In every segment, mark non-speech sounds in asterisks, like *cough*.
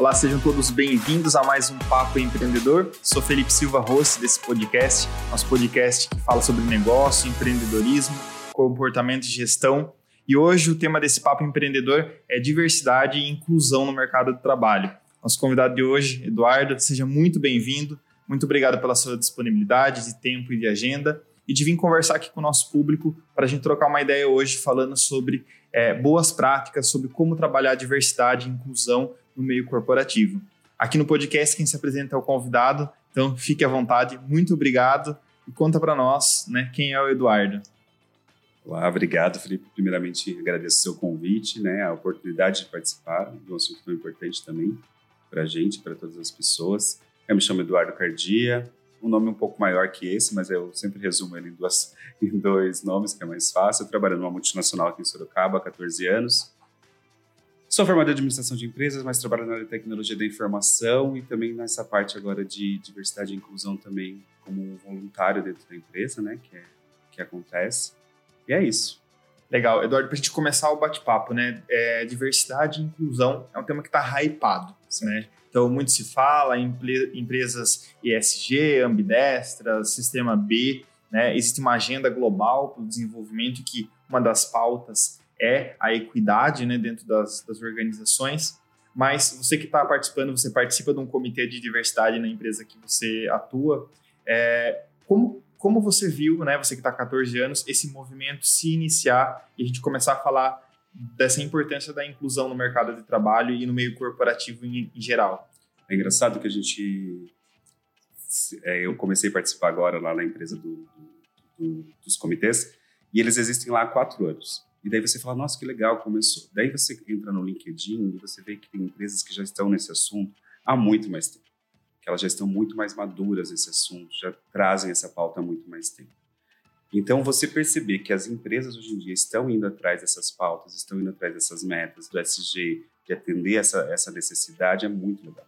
Olá, sejam todos bem-vindos a mais um Papo Empreendedor. Sou Felipe Silva, host desse podcast, nosso podcast que fala sobre negócio, empreendedorismo, comportamento e gestão. E hoje o tema desse Papo Empreendedor é diversidade e inclusão no mercado de trabalho. Nosso convidado de hoje, Eduardo, seja muito bem-vindo. Muito obrigado pela sua disponibilidade de tempo e de agenda e de vir conversar aqui com o nosso público para a gente trocar uma ideia hoje falando sobre é, boas práticas, sobre como trabalhar diversidade e inclusão no meio corporativo. Aqui no podcast, quem se apresenta é o convidado, então fique à vontade. Muito obrigado e conta para nós né, quem é o Eduardo. Olá, obrigado, Felipe. Primeiramente, agradeço o seu convite, né, a oportunidade de participar de um assunto tão importante também para a gente, para todas as pessoas. Eu me chamo Eduardo Cardia, um nome um pouco maior que esse, mas eu sempre resumo ele em, duas, *laughs* em dois nomes, que é mais fácil. Eu trabalho numa multinacional aqui em Sorocaba há 14 anos. Sou formado em administração de empresas, mas trabalho na área de tecnologia da informação e também nessa parte agora de diversidade e inclusão também como voluntário dentro da empresa, né, que, é, que acontece. E é isso. Legal. Eduardo, para a gente começar o bate-papo, né, é, diversidade e inclusão é um tema que está hypado, né? Então, muito se fala em empresas ESG, ambidestras, sistema B, né? Existe uma agenda global para o desenvolvimento que uma das pautas é a equidade né, dentro das, das organizações. Mas você que está participando, você participa de um comitê de diversidade na empresa que você atua. É, como, como você viu, né, você que está há 14 anos, esse movimento se iniciar e a gente começar a falar dessa importância da inclusão no mercado de trabalho e no meio corporativo em, em geral? É engraçado que a gente. É, eu comecei a participar agora lá na empresa do, do, dos comitês e eles existem lá há quatro anos. E daí você fala, nossa, que legal, começou. Daí você entra no LinkedIn e você vê que tem empresas que já estão nesse assunto há muito mais tempo. Que elas já estão muito mais maduras nesse assunto, já trazem essa pauta há muito mais tempo. Então, você perceber que as empresas hoje em dia estão indo atrás dessas pautas, estão indo atrás dessas metas do SG, de atender essa, essa necessidade, é muito legal.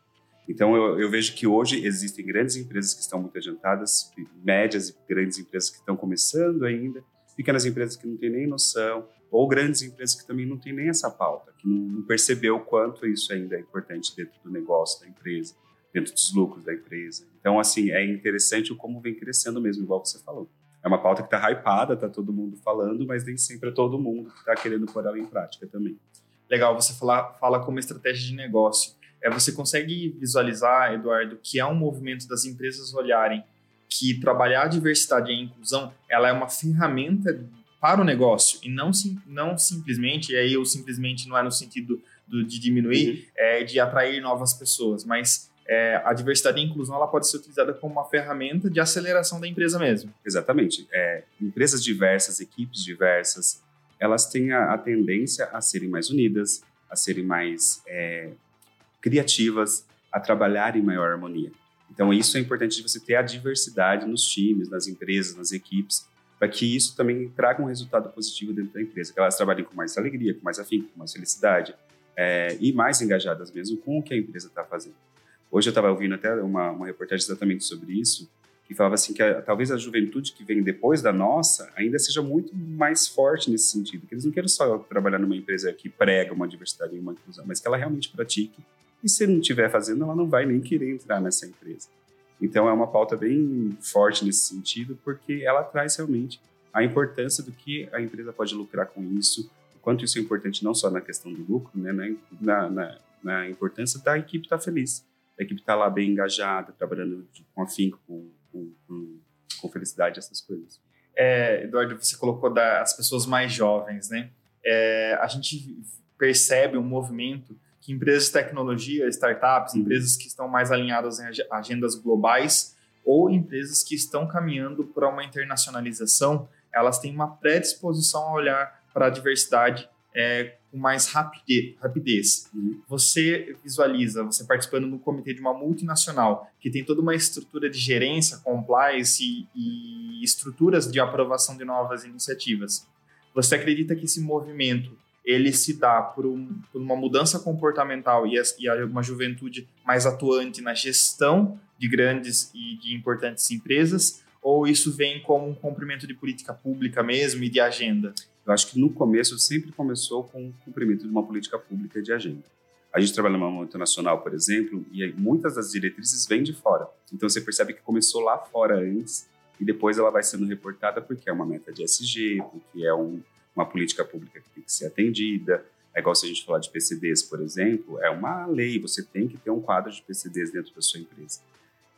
Então, eu, eu, vejo que hoje existem grandes empresas que estão muito adiantadas, médias e grandes empresas que estão começando ainda, pequenas empresas que não têm nem noção, ou grandes empresas que também não têm nem essa pauta, que não, percebeu o quanto isso ainda é importante dentro do negócio da empresa, dentro dos lucros da empresa. Então, assim, é interessante como vem crescendo mesmo, igual você falou. É uma pauta que está hypada, está todo mundo falando, mas nem sempre é todo mundo que está querendo pôr ela em prática também. Legal, você fala, fala como estratégia de negócio. É, você consegue visualizar, Eduardo, que é um movimento das empresas olharem que trabalhar a diversidade e a inclusão ela é uma ferramenta para o negócio e não, sim, não simplesmente, e aí eu simplesmente não é no sentido do, de diminuir, uhum. é, de atrair novas pessoas, mas é, a diversidade e a inclusão ela pode ser utilizada como uma ferramenta de aceleração da empresa mesmo. Exatamente. É, empresas diversas, equipes diversas, elas têm a, a, tendência a serem mais unidas, a serem mais é, criativas, a trabalhar em maior harmonia. Então, isso é importante de você ter a diversidade nos times, nas empresas, nas equipes, para que isso também traga um resultado positivo dentro da empresa, que elas trabalhem com mais alegria, com mais afinco, com mais felicidade é, e mais engajadas mesmo com o que a empresa está fazendo. Hoje eu estava ouvindo até uma, uma, reportagem exatamente sobre isso, que falava assim que a, talvez a juventude que vem depois da nossa ainda seja muito mais forte nesse sentido, que eles não querem só trabalhar numa empresa que prega uma diversidade e uma inclusão, mas que ela realmente pratique, e se não estiver fazendo, ela não vai nem querer entrar nessa empresa. Então é uma pauta bem forte nesse sentido, porque ela traz realmente a importância do que a empresa pode lucrar com isso, o quanto isso é importante não só na questão do lucro, né, na, na, na importância da equipe estar tá feliz, da equipe estar tá lá bem engajada, trabalhando com afinco, com, com, com, com felicidade, essas coisas. É, Eduardo, você colocou das pessoas mais jovens, né? É, a gente percebe um movimento que empresas de tecnologia, startups, empresas que estão mais alinhadas em agendas globais ou empresas que estão caminhando para uma internacionalização, elas têm uma predisposição a olhar para a diversidade é, com mais rapidez. Uhum. Você visualiza, você participando no comitê de uma multinacional que tem toda uma estrutura de gerência, compliance e, e estruturas de aprovação de novas iniciativas. Você acredita que esse movimento ele se dá por, um, por uma mudança comportamental e, e uma juventude mais atuante na gestão de grandes e de importantes empresas, ou isso vem como um cumprimento de política pública mesmo e de agenda? Eu acho que no começo sempre começou com o cumprimento de uma política pública de agenda. A gente trabalha numa multinacional, por exemplo, e muitas das diretrizes vêm de fora. Então você percebe que começou lá fora antes e depois ela vai sendo reportada porque é uma meta de SG, porque é um, uma política pública que tem que ser atendida. É igual se a gente falar de PCDs, por exemplo, é uma lei, você tem que ter um quadro de PCDs dentro da sua empresa.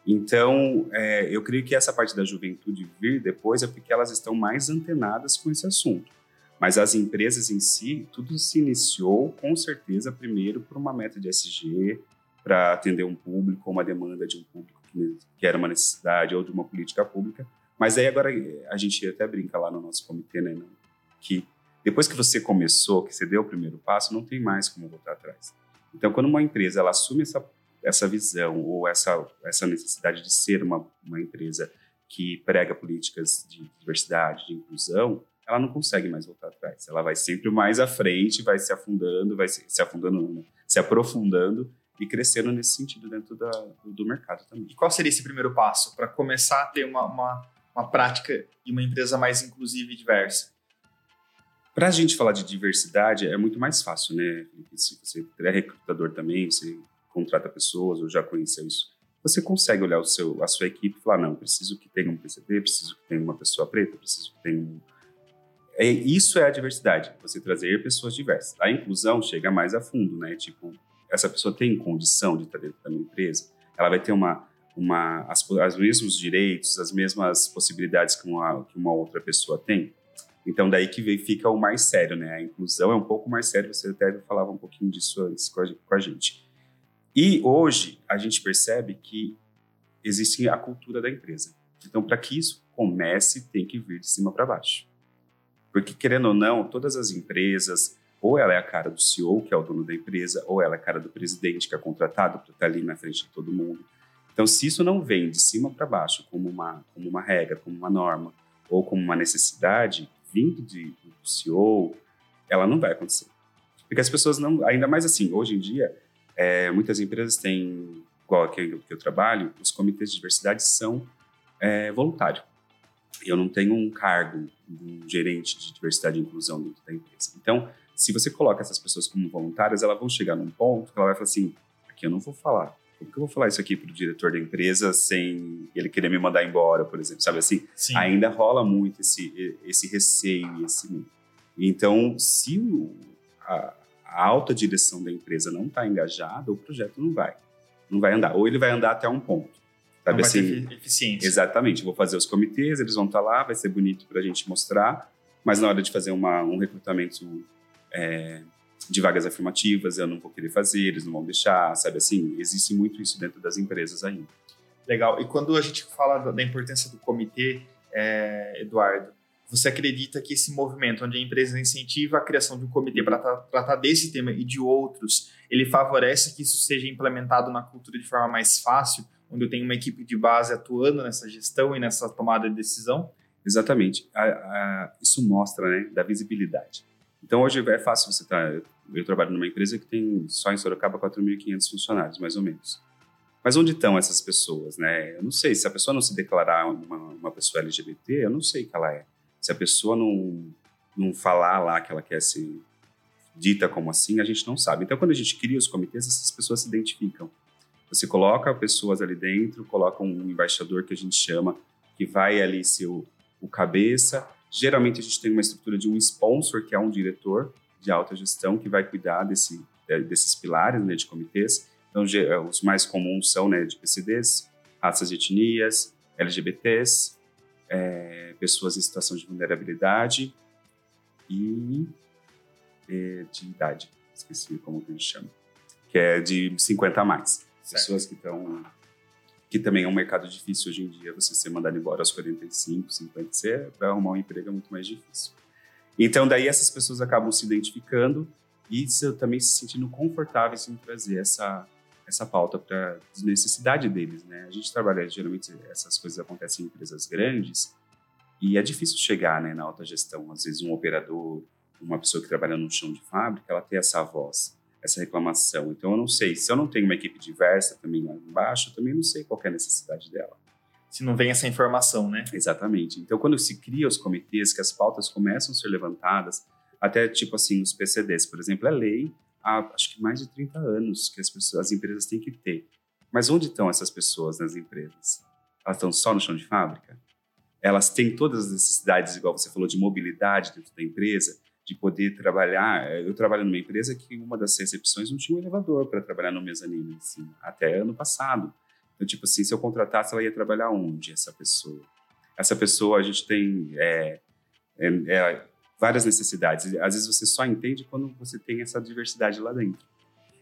Então, é, eu creio que essa parte da juventude vir depois é porque elas estão mais antenadas com esse assunto. Mas as empresas em si, tudo se iniciou com certeza primeiro por uma meta de SG, para atender um público, uma demanda de um público que, era uma necessidade ou de uma política pública. Mas aí agora a gente até brinca lá no nosso comitê, né, que depois que você começou, que você deu o primeiro passo, não tem mais como voltar atrás. Então, quando uma empresa ela assume essa, essa visão ou essa, essa necessidade de ser uma, uma empresa que prega políticas de diversidade, de inclusão, ela não consegue mais voltar atrás. Ela vai sempre mais à frente, vai se afundando, vai se, se afundando, né? se aprofundando e crescendo nesse sentido dentro da, do mercado também. E qual seria esse primeiro passo para começar a ter uma, uma, uma prática e uma empresa mais inclusiva e diversa? Para a gente falar de diversidade é muito mais fácil, né? Se você é recrutador também, você contrata pessoas ou já conheceu isso, você consegue olhar o seu, a sua equipe e falar, não, preciso que tenha um PCD, preciso que tenha uma pessoa preta, preciso que tenha um é, isso é a diversidade, você trazer pessoas diversas. A inclusão chega mais a fundo, né? Tipo, essa pessoa tem condição de estar dentro da minha empresa, ela vai ter uma, uma as, os mesmos direitos, as mesmas possibilidades que uma, que uma outra pessoa tem. Então, daí que fica o mais sério, né? A inclusão é um pouco mais sério, você até falava um pouquinho disso antes com a, com a gente. E hoje, a gente percebe que existe a cultura da empresa. Então, para que isso comece, tem que vir de cima para baixo. Porque, querendo ou não, todas as empresas, ou ela é a cara do CEO, que é o dono da empresa, ou ela é a cara do presidente, que é contratado para estar ali na frente de todo mundo. Então, se isso não vem de cima para baixo como uma, como uma regra, como uma norma, ou como uma necessidade, vindo de, do CEO, ela não vai acontecer. Porque as pessoas não. Ainda mais assim, hoje em dia, é, muitas empresas têm, igual aqui que eu trabalho, os comitês de diversidade são é, voluntários eu não tenho um cargo de um gerente de diversidade e inclusão dentro da empresa. Então, se você coloca essas pessoas como voluntárias, elas vão chegar num ponto que ela vai falar assim: aqui eu não vou falar. Como que eu vou falar isso aqui para o diretor da empresa sem ele querer me mandar embora, por exemplo? Sabe assim? Sim. Ainda rola muito esse, esse receio esse medo. Então, se o, a, a alta direção da empresa não está engajada, o projeto não vai. Não vai andar. Ou ele vai andar até um ponto. Sabe não assim? eficiência. Exatamente. Vou fazer os comitês, eles vão estar tá lá, vai ser bonito para a gente mostrar, mas na hora de fazer uma, um recrutamento é, de vagas afirmativas, eu não vou querer fazer, eles não vão deixar, sabe assim? Existe muito isso dentro das empresas ainda. Legal. E quando a gente fala da importância do comitê, é, Eduardo, você acredita que esse movimento, onde a empresa incentiva a criação de um comitê para tratar desse tema e de outros, ele favorece que isso seja implementado na cultura de forma mais fácil? onde eu tenho uma equipe de base atuando nessa gestão e nessa tomada de decisão? Exatamente. A, a, isso mostra, né, da visibilidade. Então, hoje é fácil você estar... Tá, eu trabalho numa empresa que tem só em Sorocaba 4.500 funcionários, mais ou menos. Mas onde estão essas pessoas, né? Eu não sei. Se a pessoa não se declarar uma, uma pessoa LGBT, eu não sei que ela é. Se a pessoa não, não falar lá que ela quer ser dita como assim, a gente não sabe. Então, quando a gente cria os comitês, essas pessoas se identificam. Você coloca pessoas ali dentro, coloca um embaixador que a gente chama, que vai ali ser o, o cabeça. Geralmente a gente tem uma estrutura de um sponsor, que é um diretor de alta gestão, que vai cuidar desse, desses pilares né, de comitês. Então, é, os mais comuns são né, de PCDs, raças e etnias, LGBTs, é, pessoas em situação de vulnerabilidade e é, de idade, esqueci como que a gente chama, que é de 50 a mais. Pessoas que estão. Que também é um mercado difícil hoje em dia, você ser mandado embora aos 45, 50, você para arrumar um emprego é muito mais difícil. Então, daí essas pessoas acabam se identificando e também se sentindo confortáveis em trazer essa, essa pauta para a necessidade deles, né? A gente trabalha, geralmente, essas coisas acontecem em empresas grandes e é difícil chegar né, na alta gestão. Às vezes, um operador, uma pessoa que trabalha no chão de fábrica, ela tem essa voz essa reclamação. Então, eu não sei. Se eu não tenho uma equipe diversa também lá embaixo, eu também não sei qual é a necessidade dela. Se não vem essa informação, né? Exatamente. Então, quando se cria os comitês, que as pautas começam a ser levantadas, até tipo assim, os PCDs, por exemplo, é lei há acho que mais de 30 anos que as, pessoas, as empresas têm que ter. Mas onde estão essas pessoas nas empresas? Elas estão só no chão de fábrica? Elas têm todas as necessidades, igual você falou, de mobilidade dentro da empresa, de poder trabalhar. Eu trabalho numa empresa que uma das recepções não tinha um elevador para trabalhar no mezanino, assim, até ano passado. Então, tipo assim, se eu contratasse, ela ia trabalhar onde, essa pessoa? Essa pessoa, a gente tem é, é, é, várias necessidades. Às vezes você só entende quando você tem essa diversidade lá dentro.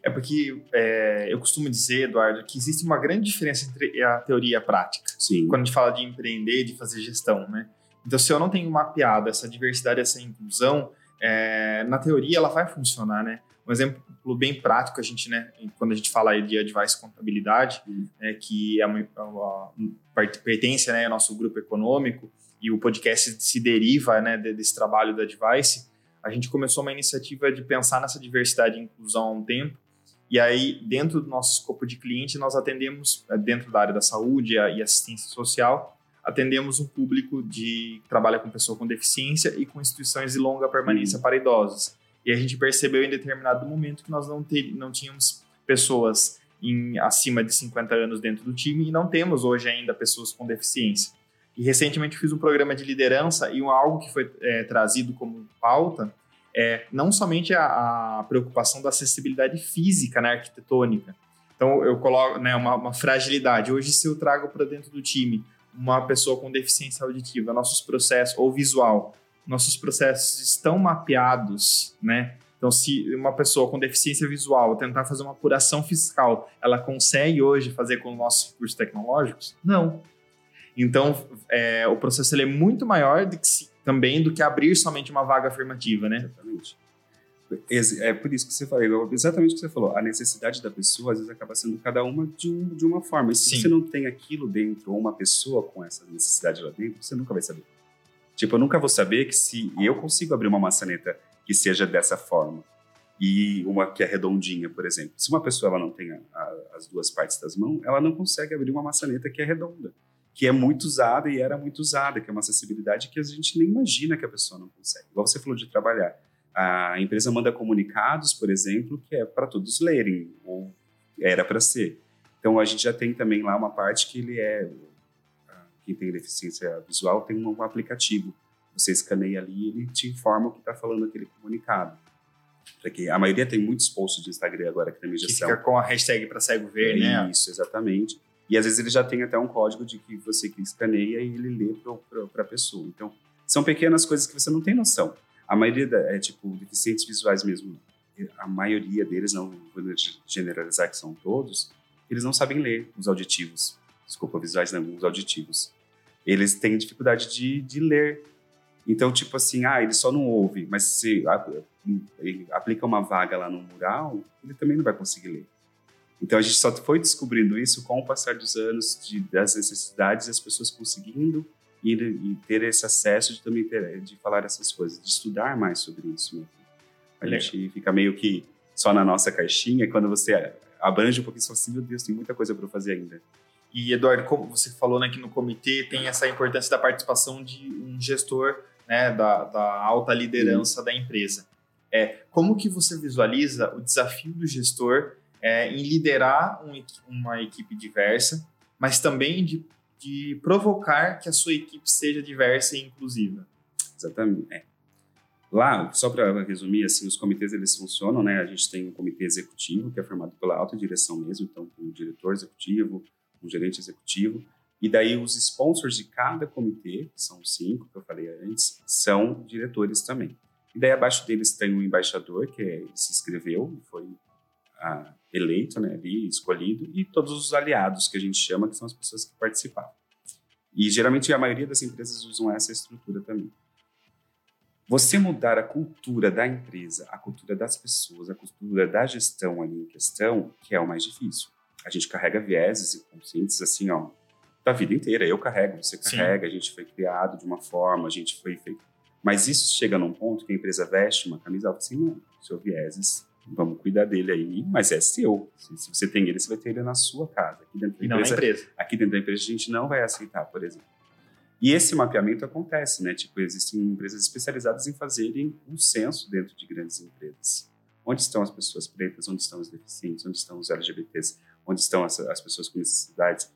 É porque é, eu costumo dizer, Eduardo, que existe uma grande diferença entre a teoria e a prática. Sim. Quando a gente fala de empreender, de fazer gestão, né? Então, se eu não tenho mapeado essa diversidade, essa inclusão, é, na teoria ela vai funcionar, né? Um exemplo bem prático, a gente, né, quando a gente fala de advice contabilidade, uhum. é, que é uma, é uma, pertence né, ao nosso grupo econômico e o podcast se deriva né, desse trabalho da advice, a gente começou uma iniciativa de pensar nessa diversidade e inclusão há um tempo, e aí, dentro do nosso escopo de cliente, nós atendemos, é, dentro da área da saúde e assistência social, atendemos um público de que trabalha com pessoa com deficiência e com instituições de longa permanência uhum. para idosos. E a gente percebeu em determinado momento que nós não, ter, não tínhamos pessoas em acima de 50 anos dentro do time e não temos hoje ainda pessoas com deficiência. E recentemente fiz um programa de liderança e um, algo que foi é, trazido como pauta é não somente a, a, preocupação da acessibilidade física na né, arquitetônica. Então eu coloco né, uma, uma fragilidade. Hoje se eu trago para dentro do time uma pessoa com deficiência auditiva, nossos processos, ou visual, nossos processos estão mapeados, né? Então, se uma pessoa com deficiência visual tentar fazer uma apuração fiscal, ela consegue hoje fazer com os nossos recursos tecnológicos? Não. Então, é, o processo é muito maior do que, também do que abrir somente uma vaga afirmativa, né? Exatamente. É por isso que você falou, exatamente o que você falou. A necessidade da pessoa, às vezes, acaba sendo cada uma de, um, de uma forma. E se Sim. você não tem aquilo dentro, ou uma pessoa com essa necessidade lá dentro, você nunca vai saber. Tipo, eu nunca vou saber que se eu consigo abrir uma maçaneta que seja dessa forma e uma que é redondinha, por exemplo. Se uma pessoa ela não tem a, a, as duas partes das mãos, ela não consegue abrir uma maçaneta que é redonda, que é muito usada e era muito usada, que é uma acessibilidade que a gente nem imagina que a pessoa não consegue. Igual você falou de trabalhar. A empresa manda comunicados, por exemplo, que é para todos lerem, ou era para ser. Então a gente já tem também lá uma parte que ele é quem tem deficiência visual tem um aplicativo. Você escaneia ali e ele te informa o que está falando aquele comunicado. Porque a maioria tem muitos posts de Instagram agora que tem gestão. Que fica com a hashtag para cego ver, né? Isso, exatamente. E às vezes ele já tem até um código de que você que escaneia e ele lê para a pessoa. Então, são pequenas coisas que você não tem noção. A maioria da, é tipo deficientes visuais mesmo. A maioria deles, não vou generalizar que são todos, eles não sabem ler os auditivos. Desculpa, visuais não, os auditivos. Eles têm dificuldade de, de ler. Então, tipo assim, ah, ele só não ouve, mas se ele aplica uma vaga lá no mural, ele também não vai conseguir ler. Então, a gente só foi descobrindo isso com o passar dos anos, de, das necessidades, as pessoas conseguindo e, e ter esse acesso de também ter, de falar essas coisas, de estudar mais sobre isso. Né? A Legal. gente fica meio que só na nossa caixinha, quando você abrange um pouquinho, você fala assim, meu Deus, tem muita coisa para fazer ainda. E, Eduardo, como você falou né, que no comitê tem essa importância da participação de um gestor né, da, da alta liderança uhum. da empresa. É, como que você visualiza o desafio do gestor é, em liderar um, uma equipe diversa, mas também de de provocar que a sua equipe seja diversa e inclusiva. Exatamente. É. Lá, só para resumir, assim, os comitês eles funcionam, né? A gente tem um comitê executivo que é formado pela alta direção mesmo, então com o diretor executivo, o gerente executivo, e daí os sponsors de cada comitê, que são cinco que eu falei antes, são diretores também. E daí abaixo deles tem um embaixador que é, se inscreveu, foi ah, eleito, né, ali, escolhido, e todos os aliados que a gente chama, que são as pessoas que participaram. E geralmente a maioria das empresas usam essa estrutura também. Você mudar a cultura da empresa, a cultura das pessoas, a cultura da gestão ali em questão, que é o mais difícil. A gente carrega vieses e conscientes assim, ó, da vida inteira. Eu carrego, você carrega, Sim. a gente foi criado de uma forma, a gente foi feito. Mas isso chega num ponto que a empresa veste uma camisa assim, não, seu vieses vamos cuidar dele aí, mas é seu. Se, você tem ele, você vai ter ele na sua casa. Aqui dentro da empresa, empresa. Aqui dentro da empresa a gente não vai aceitar, por exemplo. E esse mapeamento acontece, né? Tipo, existem empresas especializadas em fazerem um censo dentro de grandes empresas. Onde estão as pessoas pretas? Onde estão os deficientes? Onde estão os LGBTs? Onde estão as, as pessoas com necessidades?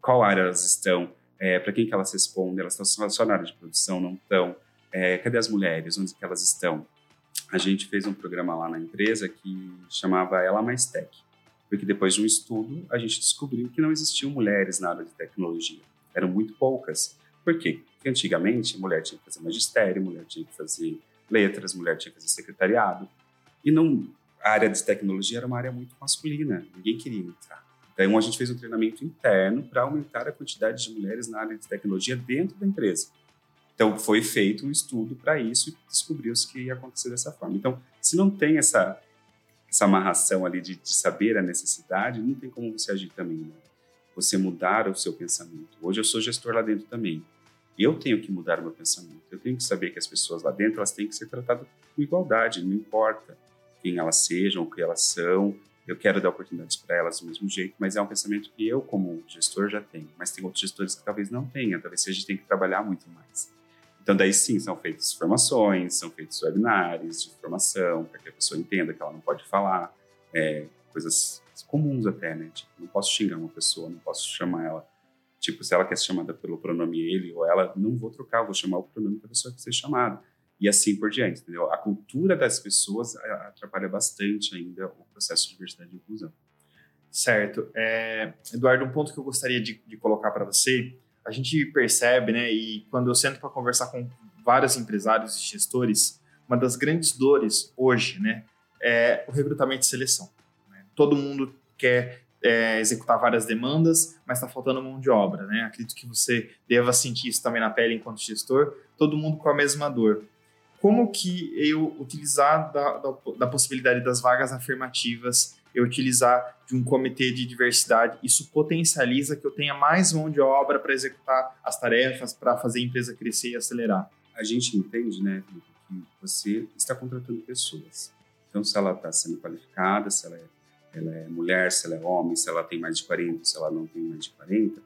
Qual área elas estão? É, Para quem que elas respondem? Elas estão só na área de produção? Não estão? É, cadê as mulheres? Onde que elas estão? A gente fez um programa lá na empresa que chamava Ela Mais Tech, porque depois de um estudo a gente descobriu que não existiam mulheres na área de tecnologia. Eram muito poucas. Por quê? Porque antigamente mulher tinha que fazer magistério, mulher tinha que fazer letras, mulher tinha que fazer secretariado. E não, a área de tecnologia era uma área muito masculina, ninguém queria entrar. Então a gente fez um treinamento interno para aumentar a quantidade de mulheres na área de tecnologia dentro da empresa. Então foi feito um estudo para isso e descobriu-se que ia acontecer dessa forma. Então, se não tem essa essa amarração ali de, de saber a necessidade, não tem como você agir também, né? Você mudar o seu pensamento. Hoje eu sou gestor lá dentro também. Eu tenho que mudar o meu pensamento. Eu tenho que saber que as pessoas lá dentro elas têm que ser tratadas com igualdade, não importa quem elas sejam, o que elas são. Eu quero dar oportunidades para elas do mesmo jeito, mas é um pensamento que eu, como gestor, já tenho. Mas tem outros gestores que talvez não tenham, talvez a gente tenha que trabalhar muito mais. Então, daí sim, são feitas formações, são feitos webinários de formação, para que a pessoa entenda que ela não pode falar, é, coisas comuns até, né? Tipo, não posso xingar uma pessoa, não posso chamar ela. Tipo, se ela quer ser chamada pelo pronome ele ou ela, não vou trocar, vou chamar o pronome da pessoa que ser chamada e assim por diante, entendeu? A cultura das pessoas atrapalha bastante ainda o processo de diversidade e inclusão. Certo. É, Eduardo, um ponto que eu gostaria de, de colocar para você, a gente percebe, né, e quando eu sento para conversar com vários empresários e gestores, uma das grandes dores hoje, né, é o recrutamento e seleção. Né? Todo mundo quer é, executar várias demandas, mas está faltando mão de obra, né? Acredito que você deva sentir isso também na pele enquanto gestor, todo mundo com a mesma dor como que eu utilizar da, da, da, possibilidade das vagas afirmativas, eu utilizar de um comitê de diversidade, isso potencializa que eu tenha mais mão de obra para executar as tarefas, para fazer a empresa crescer e acelerar. A gente entende, né, que você está contratando pessoas. Então, se ela está sendo qualificada, se ela é, ela é mulher, se ela é homem, se ela tem mais de 40, se ela não tem mais de 40,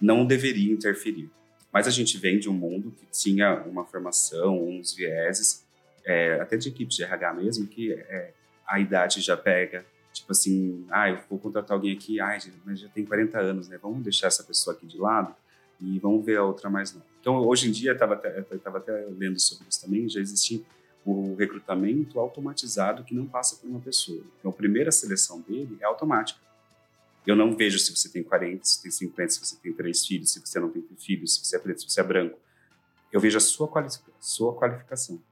não deveria interferir. Mas a gente vem de um mundo que tinha uma formação, uns vieses, é, até de equipes de RH mesmo, que é, a idade já pega. Tipo assim, ah, eu vou contratar alguém aqui, ah, mas já tem 40 anos, né? Vamos deixar essa pessoa aqui de lado e vamos ver a outra mais nova. Então, hoje em dia, estava até, até lendo sobre isso também, já existe o recrutamento automatizado que não passa por uma pessoa. Então, a primeira seleção dele é automática. Eu não vejo se você tem 40, se tem 50, se você tem três filhos, se você não tem filhos, se você é preto, se você é branco. Eu vejo a sua, quali sua qualificação.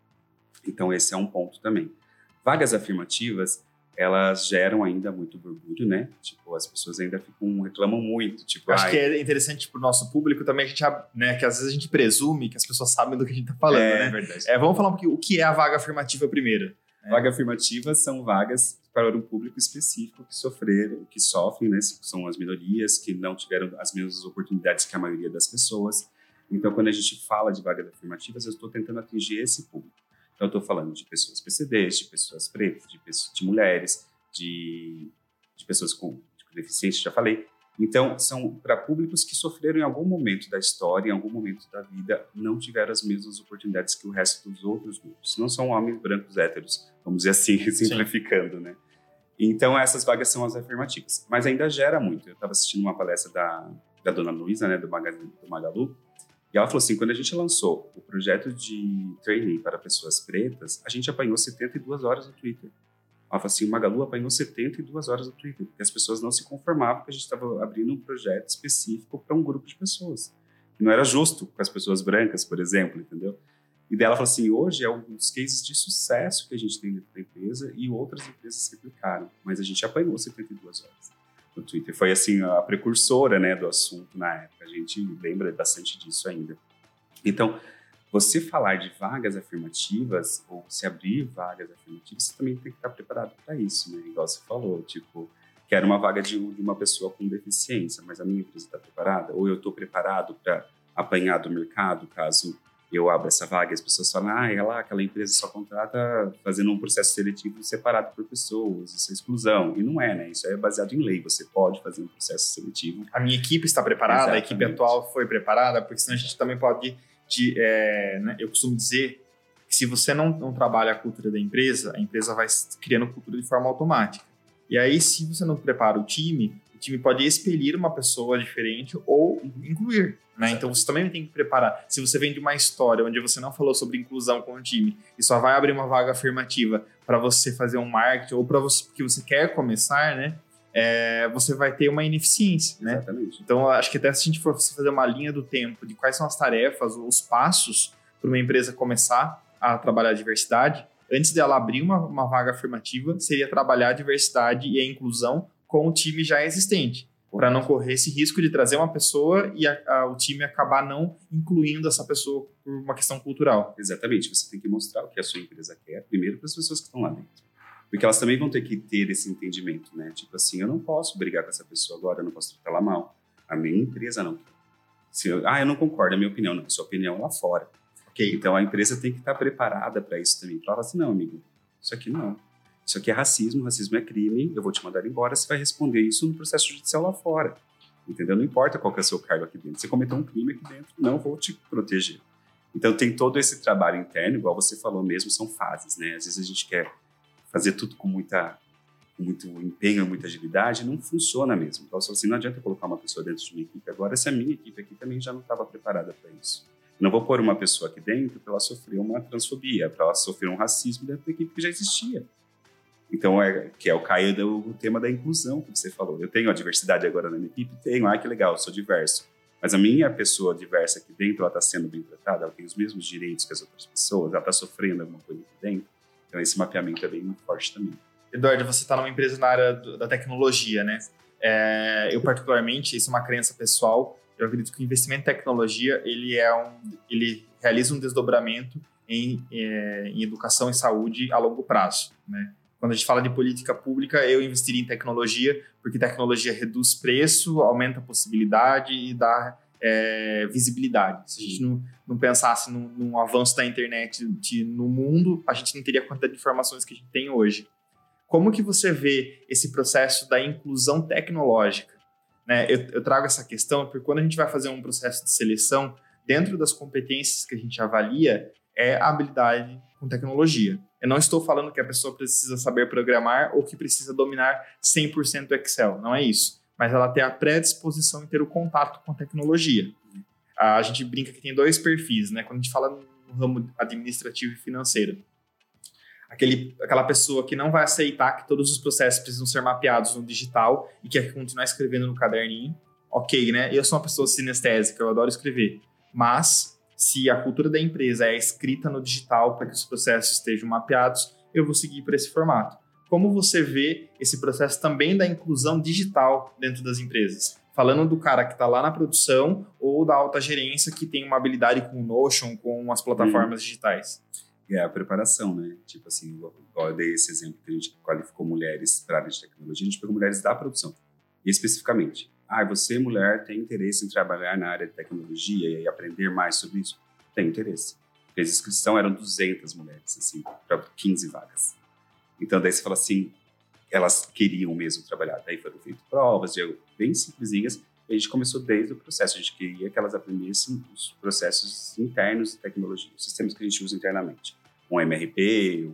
Então, esse é um ponto também. Vagas afirmativas, elas geram ainda muito burburinho, né? Tipo, as pessoas ainda ficam, reclamam muito. Tipo, Acho que é interessante para o nosso público também a gente, né? Que às vezes a gente presume que as pessoas sabem do que a gente está falando, é, né? É verdade. É, vamos falar um pouquinho o que é a vaga afirmativa primeiro. É. Vaga afirmativa são vagas para um público específico que sofreram, que sofrem, né? São as minorias que não tiveram as mesmas oportunidades que a maioria das pessoas. Então, quando a gente fala de vagas afirmativas, eu estou tentando atingir esse público. Então, eu estou falando de pessoas PCDs, de pessoas pretas, de, pessoas, de mulheres, de, de pessoas com, com deficiência, já falei, então, são para públicos que sofreram em algum momento da história, em algum momento da vida, não tiveram as mesmas oportunidades que o resto dos outros grupos. Não são homens brancos héteros, vamos dizer assim, *laughs* simplificando, Sim. né? Então, essas vagas são as afirmativas. Mas ainda gera muito. Eu estava assistindo uma palestra da, da dona Luísa, né, do, Magalu, do Magalu, e ela falou assim, quando a gente lançou o projeto de training para pessoas pretas, a gente apanhou 72 horas no Twitter. Ela falou assim, o Magalu apanhou 72 horas no Twitter, porque as pessoas não se conformavam que a gente estava abrindo um projeto específico para um grupo de pessoas. Não era justo com as pessoas brancas, por exemplo, entendeu? E dela falou assim, hoje é um dos cases de sucesso que a gente tem dentro da empresa e outras empresas replicaram, mas a gente apanhou 72 horas no Twitter. Foi assim a precursora, né, do assunto na época. A gente lembra bastante disso ainda. Então, você falar de vagas afirmativas ou se abrir vagas afirmativas, você também tem que estar preparado para isso, né? Igual você falou, tipo, quero uma vaga de, de uma pessoa com deficiência, mas a minha empresa está preparada? Ou eu estou preparado para apanhar do mercado caso eu abra essa vaga e as pessoas falam, ah, é lá, aquela empresa só contrata fazendo um processo seletivo separado por pessoas, isso é exclusão. E não é, né? Isso é baseado em lei, você pode fazer um processo seletivo. A minha equipe está preparada, Exatamente. a equipe atual foi preparada, porque senão a gente também pode de, é, né, eu costumo dizer que se você não, não trabalha a cultura da empresa, a empresa vai criando cultura de forma automática. E aí, se você não prepara o time, o time pode expelir uma pessoa diferente ou incluir. Né? Então você também tem que preparar. Se você vem de uma história onde você não falou sobre inclusão com o time e só vai abrir uma vaga afirmativa para você fazer um marketing ou para você porque você quer começar, né? É, você vai ter uma ineficiência, né? Exatamente. Então acho que até se a gente for fazer uma linha do tempo de quais são as tarefas, os passos para uma empresa começar a trabalhar a diversidade, antes dela abrir uma, uma vaga afirmativa, seria trabalhar a diversidade e a inclusão com o time já existente para não correr esse risco de trazer uma pessoa e a, a, o time acabar não incluindo essa pessoa por uma questão cultural. Exatamente, você tem que mostrar o que a sua empresa quer, primeiro para as pessoas que estão lá dentro. Porque elas também vão ter que ter esse entendimento, né? Tipo assim, eu não posso brigar com essa pessoa agora, eu não posso tratar ela mal. A minha empresa não quer. Se eu, ah, eu não concordo, é a minha opinião. Não, sua opinião lá fora. Ok, então a empresa tem que estar preparada para isso também. Fala assim, não, amigo, isso aqui não. Isso aqui é racismo, racismo é crime, eu vou te mandar embora, você vai responder isso no processo judicial lá fora. Entendeu? Não importa qual é o seu cargo aqui dentro. Você cometeu um crime aqui dentro, não vou te proteger. Então tem todo esse trabalho interno, igual você falou mesmo, são fases, né? Às vezes a gente quer fazer tudo com muita com muito empenho, muita agilidade, não funciona mesmo. Então, assim, não adianta colocar uma pessoa dentro de uma equipe agora se a minha equipe aqui também já não estava preparada para isso. Não vou pôr uma pessoa aqui dentro para ela sofrer uma transfobia, para ela sofrer um racismo dentro da equipe que já existia. Então, é, que é o caio do tema da inclusão que você falou. Eu tenho a diversidade agora na minha equipe? Tenho. Ah, que legal, sou diverso. Mas a minha pessoa diversa aqui dentro, ela está sendo bem tratada? Ela tem os mesmos direitos que as outras pessoas? Ela está sofrendo alguma coisa aqui dentro? Então, esse mapeamento é bem forte também. Eduardo, você está numa empresa na área da tecnologia, né? É, eu, particularmente, isso é uma crença pessoal, eu acredito que o investimento em tecnologia, ele, é um, ele realiza um desdobramento em, é, em educação e saúde a longo prazo, né? Quando a gente fala de política pública, eu investiria em tecnologia, porque tecnologia reduz preço, aumenta a possibilidade e dá é, visibilidade. Se a gente não, não pensasse num, num, avanço da internet de, no mundo, a gente não teria a quantidade de informações que a gente tem hoje. Como que você vê esse processo da inclusão tecnológica? Né? Eu, eu trago essa questão porque quando a gente vai fazer um processo de seleção, dentro das competências que a gente avalia, é a habilidade com tecnologia. Eu não estou falando que a pessoa precisa saber programar ou que precisa dominar 100% Excel, não é isso. Mas ela tem a predisposição em ter o contato com a tecnologia. A gente brinca que tem dois perfis, né? Quando a gente fala no ramo administrativo e financeiro. Aquele, aquela pessoa que não vai aceitar que todos os processos precisam ser mapeados no digital e quer continuar escrevendo no caderninho. Ok, né? Eu sou uma pessoa sinestésica, eu adoro escrever. Mas se a cultura da empresa é escrita no digital para que os processos estejam mapeados, eu vou seguir por esse formato. Como você vê esse processo também da inclusão digital dentro das empresas? Falando do cara que está lá na produção ou da alta gerência que tem uma habilidade com o Notion, com as plataformas digitais. É a preparação, né? Tipo assim, igual eu dei esse exemplo que a gente qualificou mulheres para a área de tecnologia, a gente pegou mulheres da produção. Especificamente, ah, você, mulher, tem interesse em trabalhar na área de tecnologia e aprender mais sobre isso? Tem interesse. A inscrição eram 200 mulheres, assim, para 15 vagas. Então, daí você fala assim, elas queriam mesmo trabalhar. Daí foram feitas provas, bem simplesinhas, a gente começou desde o processo. A gente queria que elas aprendessem os processos internos de tecnologia, os sistemas que a gente usa internamente. Um MRP,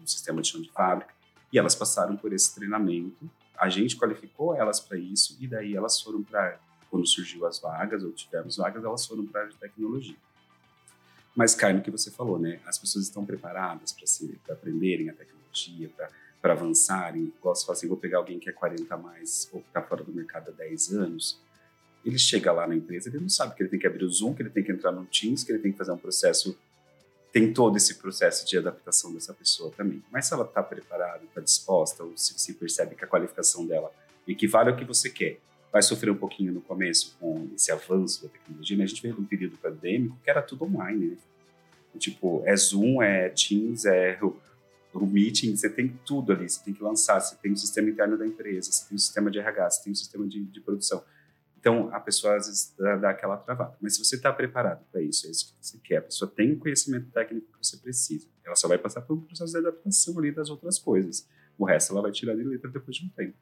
um sistema de chão de fábrica. E elas passaram por esse treinamento a gente qualificou elas para isso e daí elas foram para quando surgiu as vagas ou tivemos vagas, elas foram para a área de tecnologia. Mas cai no que você falou, né? As pessoas estão preparadas para aprenderem a tecnologia, para avançarem. Gosto de assim, vou pegar alguém que é 40 a mais ou que está fora do mercado há 10 anos. Ele chega lá na empresa, ele não sabe que ele tem que abrir o Zoom, que ele tem que entrar no Teams, que ele tem que fazer um processo tem todo esse processo de adaptação dessa pessoa também. Mas se ela está preparada, está disposta, ou se percebe que a qualificação dela equivale ao que você quer, vai sofrer um pouquinho no começo com esse avanço da tecnologia. Né? A gente veio de um período pandêmico que era tudo online, né? Tipo, é Zoom, é Teams, é o, o Meeting, você tem tudo ali, você tem que lançar, você tem o sistema interno da empresa, você tem o sistema de RH, você tem o sistema de, de produção. Então, a pessoa às vezes dá, dá aquela travada. Mas se você está preparado para isso, é isso que você quer, a pessoa tem o conhecimento técnico que você precisa, ela só vai passar por um processo de adaptação ali das outras coisas. O resto ela vai tirar de letra depois de um tempo.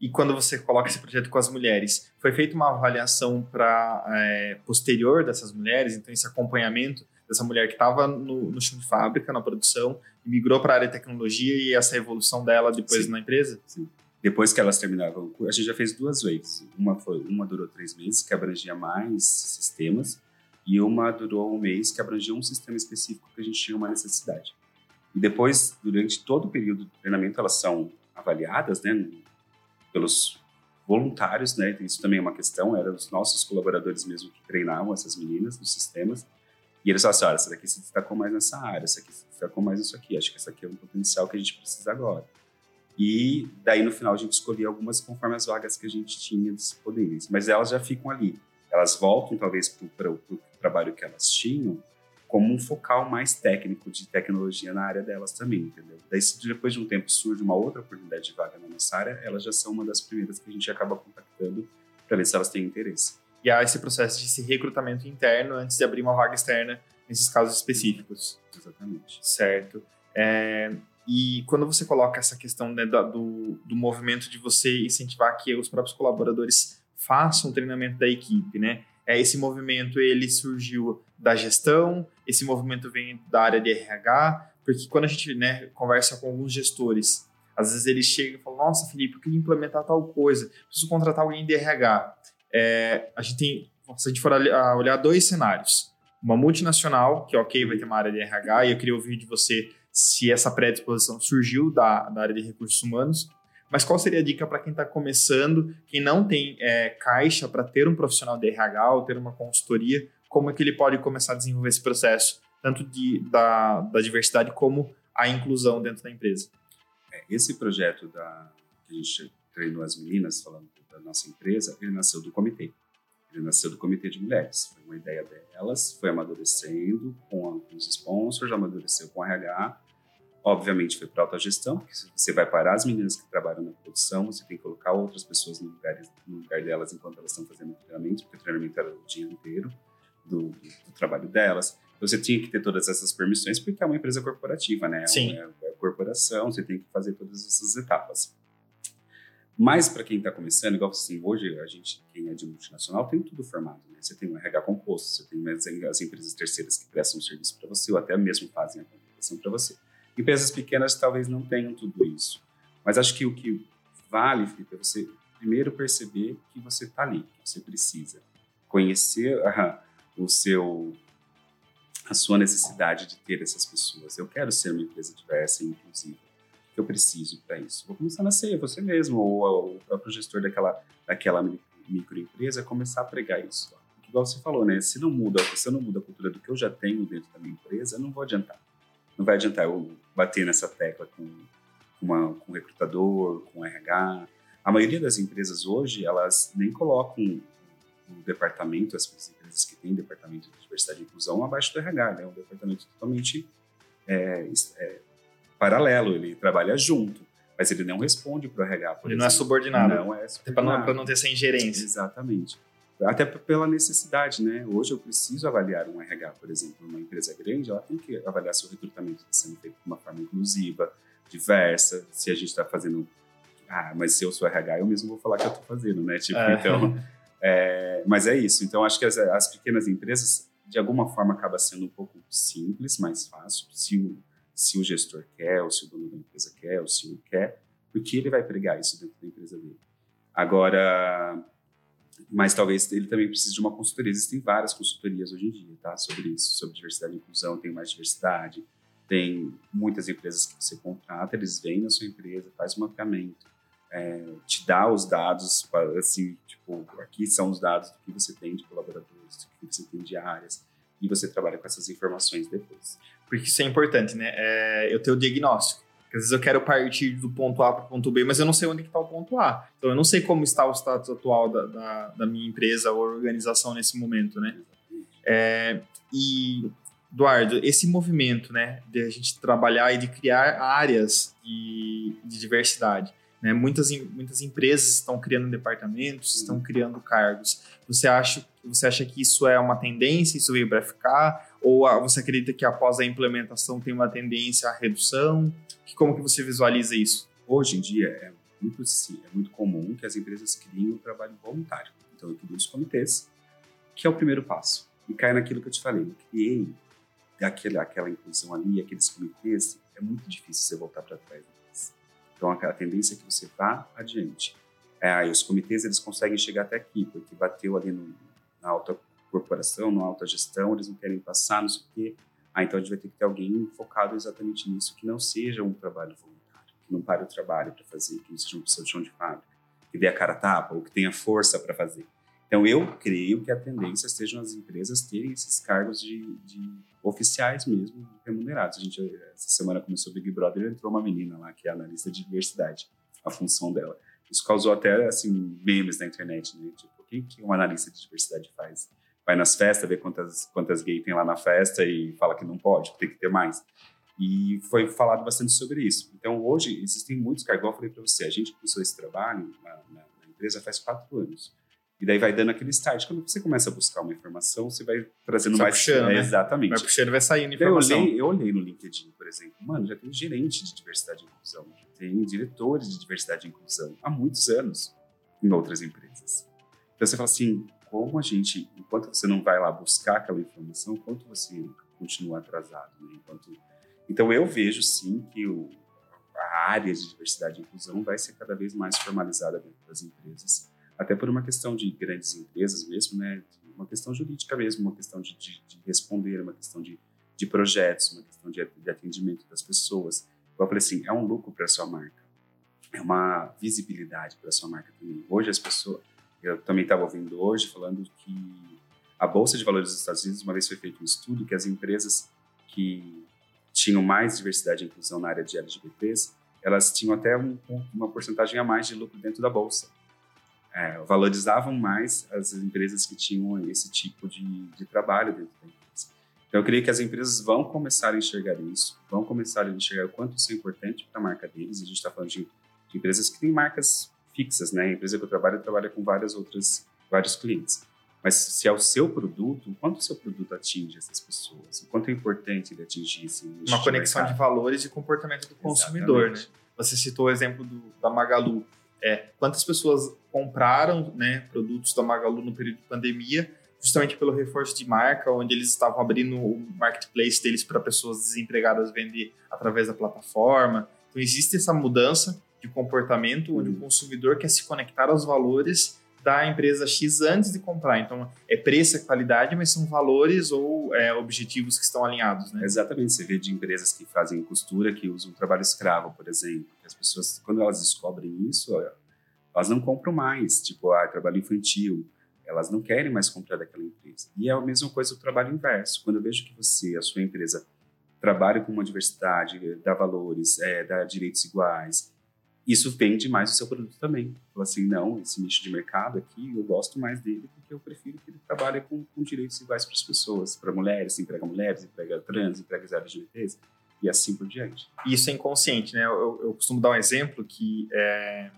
E quando você coloca esse projeto com as mulheres, foi feita uma avaliação para é, posterior dessas mulheres, então esse acompanhamento dessa mulher que estava no, no chão de fábrica, na produção, e migrou para a área de tecnologia e essa evolução dela depois Sim. na empresa? Sim. Depois que elas terminavam, a gente já fez duas vezes. Uma foi, uma durou três meses, que abrangia mais sistemas, e uma durou um mês, que abrangia um sistema específico que a gente tinha uma necessidade. E depois, durante todo o período de treinamento, elas são avaliadas, né, pelos voluntários, né? Isso também é uma questão. Eram os nossos colaboradores mesmo que treinavam essas meninas nos sistemas. E eles falaram assim: olha, essa daqui se destacou mais nessa área, essa aqui se destacou mais nisso aqui. Acho que essa aqui é um potencial que a gente precisa agora. E daí no final a gente escolhia algumas conforme as vagas que a gente tinha disponíveis. Mas elas já ficam ali. Elas voltam talvez para o trabalho que elas tinham como um focal mais técnico de tecnologia na área delas também, entendeu? Daí se depois de um tempo surge uma outra oportunidade de vaga na nossa área, elas já são uma das primeiras que a gente acaba contactando para ver se elas têm interesse. E há esse processo de esse recrutamento interno antes de abrir uma vaga externa nesses casos específicos. Exatamente. Certo. É, e quando você coloca essa questão né, do, do movimento de você incentivar que os próprios colaboradores façam o treinamento da equipe, né? É, esse movimento ele surgiu da gestão, esse movimento vem da área de RH, porque quando a gente né, conversa com alguns gestores, às vezes eles chegam e falam: Nossa, Felipe, eu queria implementar tal coisa, preciso contratar alguém de RH. É, a gente tem, se a gente for olhar dois cenários, uma multinacional, que ok, vai ter uma área de RH, e eu queria ouvir de você se essa predisposição surgiu da, da área de recursos humanos, mas qual seria a dica para quem está começando, quem não tem é, caixa para ter um profissional de RH ou ter uma consultoria, como é que ele pode começar a desenvolver esse processo, tanto de, da, da diversidade como a inclusão dentro da empresa? É, esse projeto da, que a gente treinou as meninas, falando da nossa empresa, ele nasceu do comitê. Ele nasceu do comitê de mulheres. Foi uma ideia delas, foi amadurecendo com os sponsors, amadureceu com o RH Obviamente foi para autogestão, porque você vai parar as meninas que trabalham na produção, você tem que colocar outras pessoas no lugar, no lugar delas enquanto elas estão fazendo o treinamento, porque o treinamento era o dia inteiro do, do, trabalho delas. Então, você tinha que ter todas essas permissões, porque é uma empresa corporativa, né? Sim. É, é corporação, você tem que fazer todas essas etapas. Mas para quem está começando, igual assim, hoje a gente, quem é de multinacional, tem tudo formado. Né? Você tem um RH composto, você tem as empresas terceiras que prestam serviço para você, ou até mesmo fazem a contratação para você. Empresas pequenas talvez não tenham tudo isso. Mas acho que o que vale, Felipe, é você primeiro perceber que você está ali, que você precisa. Conhecer a, o seu, a sua necessidade de ter essas pessoas. Eu quero ser uma empresa diversa e inclusiva. Eu preciso para isso. Vou começar a ser você mesmo, ou o próprio gestor daquela, daquela microempresa, começar a pregar isso. Igual você falou, né? Se não muda, se eu não muda a cultura do que eu já tenho dentro da minha empresa, não vou adiantar. Não vai adiantar eu bater nessa tecla com, uma, com recrutador, com RH. A maioria das empresas hoje, elas nem colocam o departamento, as empresas que têm departamento de diversidade e inclusão, abaixo do RH, né? Um departamento totalmente é, é, paralelo, ele trabalha junto, mas ele não responde para o RH. ele não é subordinado. Não é subordinado. Para não, não ter essa ingerência. Exatamente até pela necessidade, né? Hoje eu preciso avaliar um RH, por exemplo, uma empresa grande, ela tem que avaliar se o recrutamento está sendo feito de uma forma inclusiva, diversa, se a gente está fazendo, ah, mas se eu sou RH, eu mesmo vou falar que eu estou fazendo, né? Tipo, é. então, *laughs* é, mas é isso. Então, acho que as, as, pequenas empresas, de alguma forma, acaba sendo um pouco simples, mais fácil, se o, se o gestor quer, ou se o dono da empresa quer, ou se o quer, porque ele vai pregar isso dentro da empresa dele. Agora, mas talvez ele também precise de uma consultoria. Existem várias consultorias hoje em dia, tá? Sobre isso, sobre diversidade e inclusão, tem mais diversidade, tem muitas empresas que você contrata, eles vêm na sua empresa, faz um mapeamento, é, te dá os dados, assim, tipo, aqui são os dados do que você tem de colaboradores, do que você tem de áreas, e você trabalha com essas informações depois. Porque isso é importante, né? É, eu tenho o diagnóstico. Às vezes eu quero partir do ponto A para o ponto B, mas eu não sei onde está o ponto A. Então eu não sei como está o status atual da, da, da minha empresa ou organização nesse momento, né? É, e, Eduardo, esse movimento, né, de a gente trabalhar e de criar áreas de, de diversidade, né? Muitas, muitas empresas estão criando departamentos, estão criando cargos. Você acha, você acha que isso é uma tendência, isso veio para ficar? Ou você acredita que após a implementação tem uma tendência à redução? Como que você visualiza isso? Hoje em dia é muito, é muito comum que as empresas criem o trabalho voluntário. Então eu os comitês, que é o primeiro passo. E cai naquilo que eu te falei. Eu criei aquela, aquela inclusão ali, aqueles comitês, é muito difícil você voltar para trás. Então, a, tendência é que você vá adiante. É, os comitês, eles conseguem chegar até aqui, porque bateu ali no, na alta corporação, na alta gestão, eles não querem passar, não sei o quê. Ah, então a gente vai ter que ter alguém focado exatamente nisso, que não seja um trabalho voluntário, que não pare o trabalho para fazer, que não seja uma pessoa de chão de fábrica, que dê a cara a tapa ou que tenha força para fazer. Então, eu creio que a tendência sejam as empresas terem esses cargos de, de oficiais mesmo, remunerados. A gente, essa semana começou o Big Brother, entrou uma menina lá, que é analista de diversidade, a função dela. Isso causou até, assim, memes na internet, né? Tipo, o que, que um analista de diversidade faz? Vai nas festas, vê quantas, quantas gays tem lá na festa e fala que não pode, que tem que ter mais. E foi falado bastante sobre isso. Então, hoje, existem muitos cargos. Eu falei para você, a gente começou esse trabalho na, na, na empresa faz quatro anos. E daí vai dando aquele start. Quando você começa a buscar uma informação, você vai trazendo Só mais. puxando, é, né? Exatamente. Vai puxando, vai saindo Então, eu, informação. olhei, eu olhei no LinkedIn, por exemplo. Mano, já tem gerente de diversidade e inclusão. Tem diretores de diversidade e inclusão há muitos anos em outras empresas. Então você fala assim, como a gente, enquanto você não vai lá buscar aquela informação, quanto você continua atrasado, né? Enquanto... Então eu vejo sim que o, a área de diversidade e inclusão vai ser cada vez mais formalizada dentro das empresas até por uma questão de grandes empresas mesmo, né? Uma questão jurídica mesmo, uma questão de, de, de responder, uma questão de, de projetos, uma questão de, de atendimento das pessoas. Eu falei assim, é um lucro para sua marca, é uma visibilidade para sua marca também. Hoje as pessoas, eu também estava ouvindo hoje falando que a bolsa de valores dos Estados Unidos uma vez foi feito um estudo que as empresas que tinham mais diversidade e inclusão na área de LGBTs, elas tinham até um, uma porcentagem a mais de lucro dentro da bolsa é, valorizavam mais as empresas que tinham esse tipo de, de trabalho dentro da empresa. Então, eu creio que as empresas vão começar a enxergar isso, vão começar a enxergar o quanto isso é importante para a marca deles. A gente está falando de, de, empresas que têm marcas fixas, né? A empresa que eu trabalho trabalha com várias outras, vários clientes. Mas se é o seu produto, quanto o seu produto atinge essas pessoas? O quanto é importante ele atingir esse Uma conexão de, de valores e comportamento do consumidor, Exatamente. né? Você citou o exemplo do, da Magalu é, quantas pessoas compraram né, produtos da Magalu no período de pandemia, justamente pelo reforço de marca, onde eles estavam abrindo o marketplace deles para pessoas desempregadas vender através da plataforma. Então, existe essa mudança de comportamento, onde uhum. o consumidor quer se conectar aos valores da empresa X antes de comprar. Então, é preço, é qualidade, mas são valores ou é, objetivos que estão alinhados, né? Exatamente. Você vê de empresas que fazem costura, que usam trabalho escravo, por exemplo. As pessoas, quando elas descobrem isso, elas não compram mais. Tipo, ah, trabalho infantil. Elas não querem mais comprar daquela empresa. E é a mesma coisa o trabalho inverso. Quando eu vejo que você, a sua empresa, trabalha com uma diversidade, dá valores, é, dá direitos iguais, isso vende mais o seu produto também. Fala assim, não, esse nicho de mercado aqui, eu gosto mais dele porque eu prefiro que ele trabalhe com, com direitos iguais para as pessoas, para mulheres, emprega mulheres, emprega trans, emprega LGBTs e assim por diante. Isso é inconsciente, né? Eu, eu costumo dar um exemplo que é,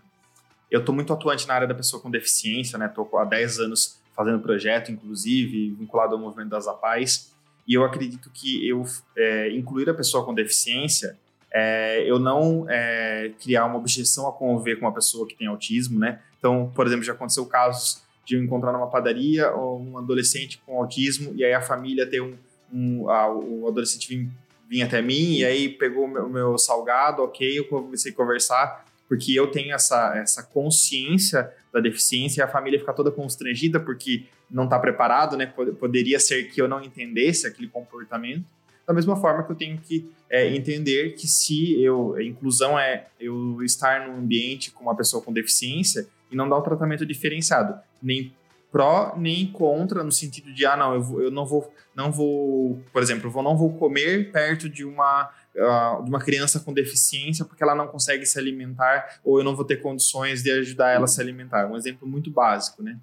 eu estou muito atuante na área da pessoa com deficiência, né? Estou há 10 anos fazendo projeto, inclusive, vinculado ao movimento das APAES, e eu acredito que eu é, incluir a pessoa com deficiência é, eu não é, criar uma objeção a conviver com uma pessoa que tem autismo, né? Então, por exemplo, já aconteceu casos de eu encontrar numa padaria um adolescente com autismo e aí a família ter um, um a, o adolescente vir, até mim e aí pegou o meu, meu, salgado, ok, eu comecei a conversar porque eu tenho essa, essa consciência da deficiência e a família fica toda constrangida porque não está preparado, né? Poderia ser que eu não entendesse aquele comportamento da mesma forma que eu tenho que é, entender que se eu. inclusão é eu estar num ambiente com uma pessoa com deficiência e não dar um tratamento diferenciado, nem pró nem contra, no sentido de, ah, não, eu, vou, eu não vou, não vou, por exemplo, eu vou, não vou comer perto de uma, uh, de uma criança com deficiência porque ela não consegue se alimentar ou eu não vou ter condições de ajudar ela a se alimentar. Um exemplo muito básico, né?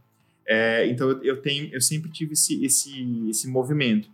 É, então eu, tenho, eu sempre tive esse, esse, esse movimento.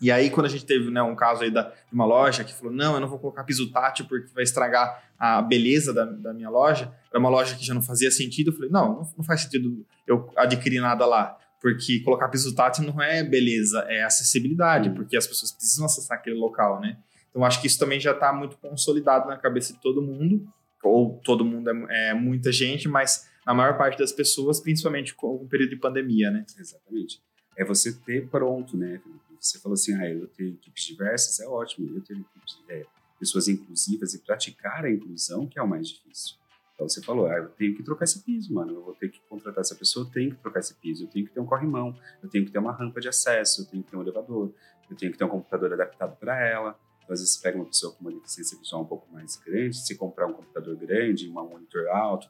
E aí, quando a gente teve né, um caso aí da, de uma loja que falou, não, eu não vou colocar piso tátil porque vai estragar a beleza da, da minha loja, era uma loja que já não fazia sentido, eu falei, não, não faz sentido eu adquirir nada lá, porque colocar piso tátil não é beleza, é acessibilidade, hum. porque as pessoas precisam acessar aquele local, né? Então, acho que isso também já está muito consolidado na cabeça de todo mundo, ou todo mundo é, é muita gente, mas na maior parte das pessoas, principalmente com o período de pandemia, né? Exatamente. É você ter pronto, né? Você falou assim, ah, eu ter equipes diversas é ótimo, eu ter equipes, é, pessoas inclusivas e praticar a inclusão que é o mais difícil. Então você falou, ah, eu tenho que trocar esse piso, mano, eu vou ter que contratar essa pessoa, eu tenho que trocar esse piso, eu tenho que ter um corrimão, eu tenho que ter uma rampa de acesso, eu tenho que ter um elevador, eu tenho que ter um computador adaptado para ela. Então, às vezes você pega uma pessoa com uma deficiência visual um pouco mais grande, se comprar um computador grande, um monitor alto,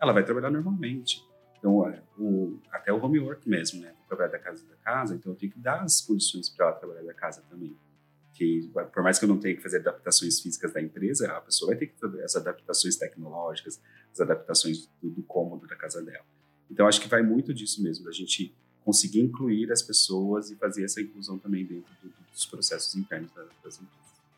ela vai trabalhar normalmente. Então, é, o, até o home work mesmo, né? Trabalhar da casa da casa, então eu tenho que dar as condições para ela trabalhar da casa também que por mais que eu não tenha que fazer adaptações físicas da empresa, a pessoa vai ter que fazer as adaptações tecnológicas, as adaptações do, do cômodo da casa dela. Então, acho que vai muito disso mesmo, da gente conseguir incluir as pessoas e fazer essa inclusão também dentro do, dos processos internos das empresas.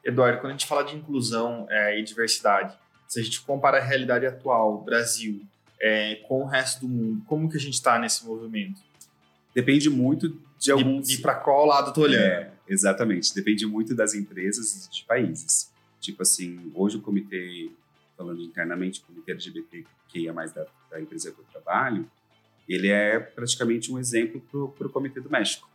Eduardo, quando a gente fala de inclusão é, e diversidade, se a gente compara a realidade atual, Brasil, é, com o resto do mundo, como que a gente está nesse movimento? Depende muito de alguns... E, e para qual lado eu tô olhando. É, Exatamente, depende muito das empresas e de países. Tipo assim, hoje o comitê, falando internamente, o comitê LGBT, que é mais da, da empresa que eu trabalho, ele é praticamente um exemplo para o comitê do México.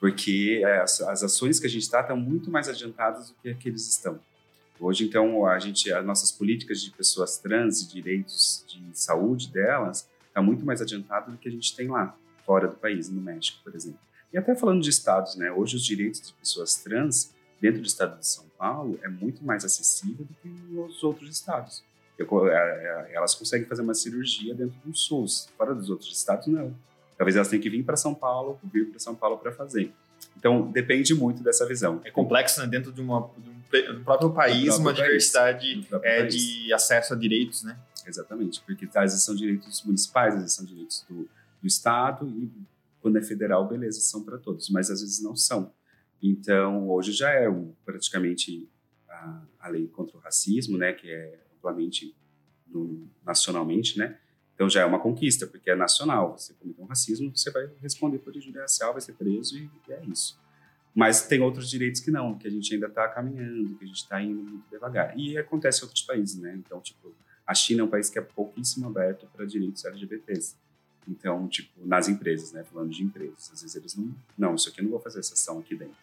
Porque as, as ações que a gente está estão muito mais adiantadas do que aqueles estão. Hoje, então, a gente, as nossas políticas de pessoas trans e direitos de saúde delas está muito mais adiantado do que a gente tem lá, fora do país, no México, por exemplo. E até falando de estados, né? Hoje os direitos de pessoas trans dentro do estado de São Paulo é muito mais acessível do que nos outros estados. Eu, é, é, elas conseguem fazer uma cirurgia dentro do SUS, fora dos outros estados não. Talvez elas tenham que vir para São Paulo, vir para São Paulo para fazer. Então depende muito dessa visão. É complexo, né? Dentro de, uma, de do próprio país, próprio uma país, diversidade é, de acesso a direitos, né? Exatamente, porque às vezes são direitos municipais, às vezes são direitos do, do estado e quando é federal, beleza, são para todos, mas às vezes não são. Então, hoje já é um, praticamente a, a, lei contra o racismo, né, que é amplamente nacionalmente, né? Então já é uma conquista, porque é nacional. Você cometeu um racismo, você vai responder por judicial, vai ser preso e, e é isso. Mas tem outros direitos que não, que a gente ainda está caminhando, que a gente está indo muito devagar. E acontece em outros países, né? Então, tipo, a China é um país que é pouquíssimo aberto para direitos LGBTs. Então, tipo, nas empresas, né? Falando de empresas. Às vezes eles não. Não, isso aqui eu não vou fazer exceção aqui dentro.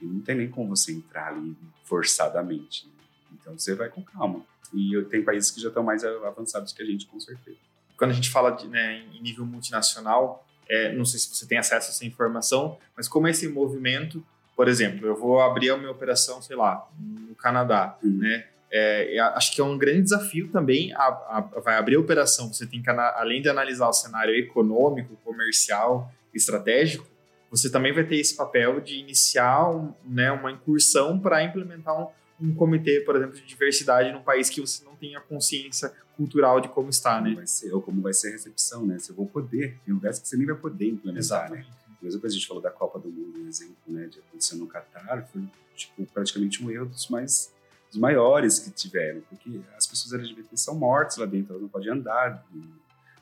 E não tem nem como você entrar ali forçadamente. Né? Então você vai com calma. E tem países que já estão mais avançados que a gente, com certeza. Quando a gente fala de, né, em nível multinacional, é, não sei se você tem acesso a essa informação, mas como esse movimento, por exemplo, eu vou abrir a minha operação, sei lá, no Canadá, uhum. né? É, acho que é um grande desafio também. A, a, vai abrir a operação, você tem que, além de analisar o cenário econômico, comercial, estratégico, você também vai ter esse papel de iniciar um, né, uma incursão para implementar um, um, comitê, por exemplo, de diversidade num país que você não tenha consciência cultural de como está, como né? Vai ser, ou como vai ser a recepção, né? Se eu vou poder, tem lugares que você nem vai poder implementar, Exatamente. né? Mesmo que a gente falou da Copa do Mundo, um exemplo, né, de acontecer no Catar, foi tipo, praticamente um erro dos mais dos maiores que tiveram, porque as pessoas LGBT são mortas lá dentro, elas não podem andar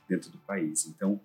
dentro do país. Então,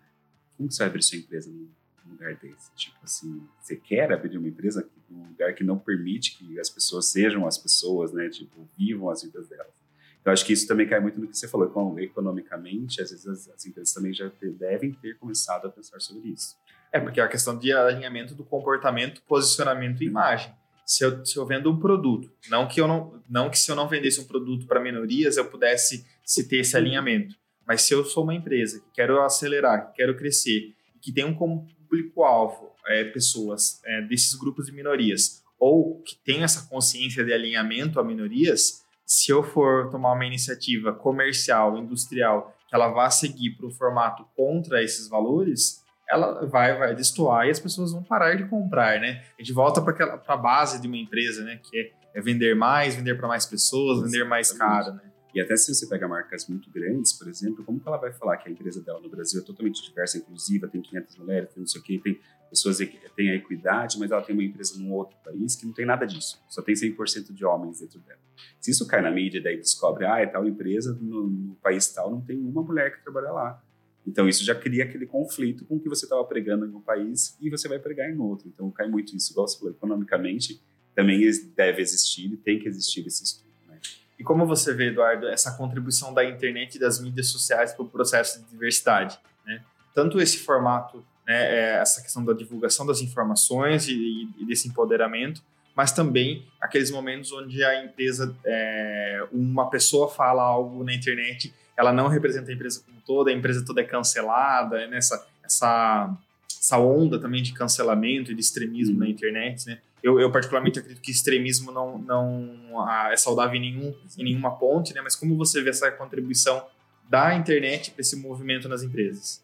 como você vai abrir sua empresa num lugar desse? Tipo assim, você quer abrir uma empresa num lugar que não permite que as pessoas sejam as pessoas, né? Tipo, vivam as vidas delas. Então, acho que isso também cai muito no que você falou, economicamente, às vezes as, as empresas também já devem ter começado a pensar sobre isso. É, porque é a questão de alinhamento do comportamento, posicionamento e imagem se eu, se eu vendo um produto, não que eu não, não que se eu não vendesse um produto para minorias eu pudesse se ter esse alinhamento, mas se eu sou uma empresa que quero acelerar, que quero crescer, que tem um público-alvo é, pessoas é, desses grupos de minorias, ou que tem essa consciência de alinhamento a minorias, se eu for tomar uma iniciativa comercial, industrial, que ela vá seguir para o formato contra esses valores, ela vai, vai destoar e as pessoas vão parar de comprar, né? A gente volta para a base de uma empresa, né? Que é, é vender mais, vender para mais pessoas, vender mais caro, né? E até se você pega marcas muito grandes, por exemplo, como que ela vai falar que a empresa dela no Brasil é totalmente diversa, inclusiva, tem 500 mulheres, tem não sei o quê, tem pessoas têm a equidade, mas ela tem uma empresa num outro país que não tem nada disso, só tem 100% de homens dentro dela. Se isso cai na mídia daí descobre, ah, é tal empresa no, no país tal, não tem uma mulher que trabalha lá. Então, isso já cria aquele conflito com o que você estava pregando em um país e você vai pregar em outro. Então, cai muito isso. Igual você falou, economicamente, também deve existir e tem que existir esse estudo. Né? E como você vê, Eduardo, essa contribuição da internet e das mídias sociais para o processo de diversidade? Né? Tanto esse formato né, é essa questão da divulgação das informações e, e, desse empoderamento, mas também aqueles momentos onde a empresa, é, uma pessoa fala algo na internet, ela não representa a empresa como toda, a empresa toda é cancelada, nessa né, essa, essa onda também de cancelamento e de extremismo uhum. na internet, né? Eu, eu, particularmente acredito que extremismo não, não ah, é saudável em, nenhum, em nenhuma ponte, né? Mas como você vê essa contribuição da internet para esse movimento nas empresas?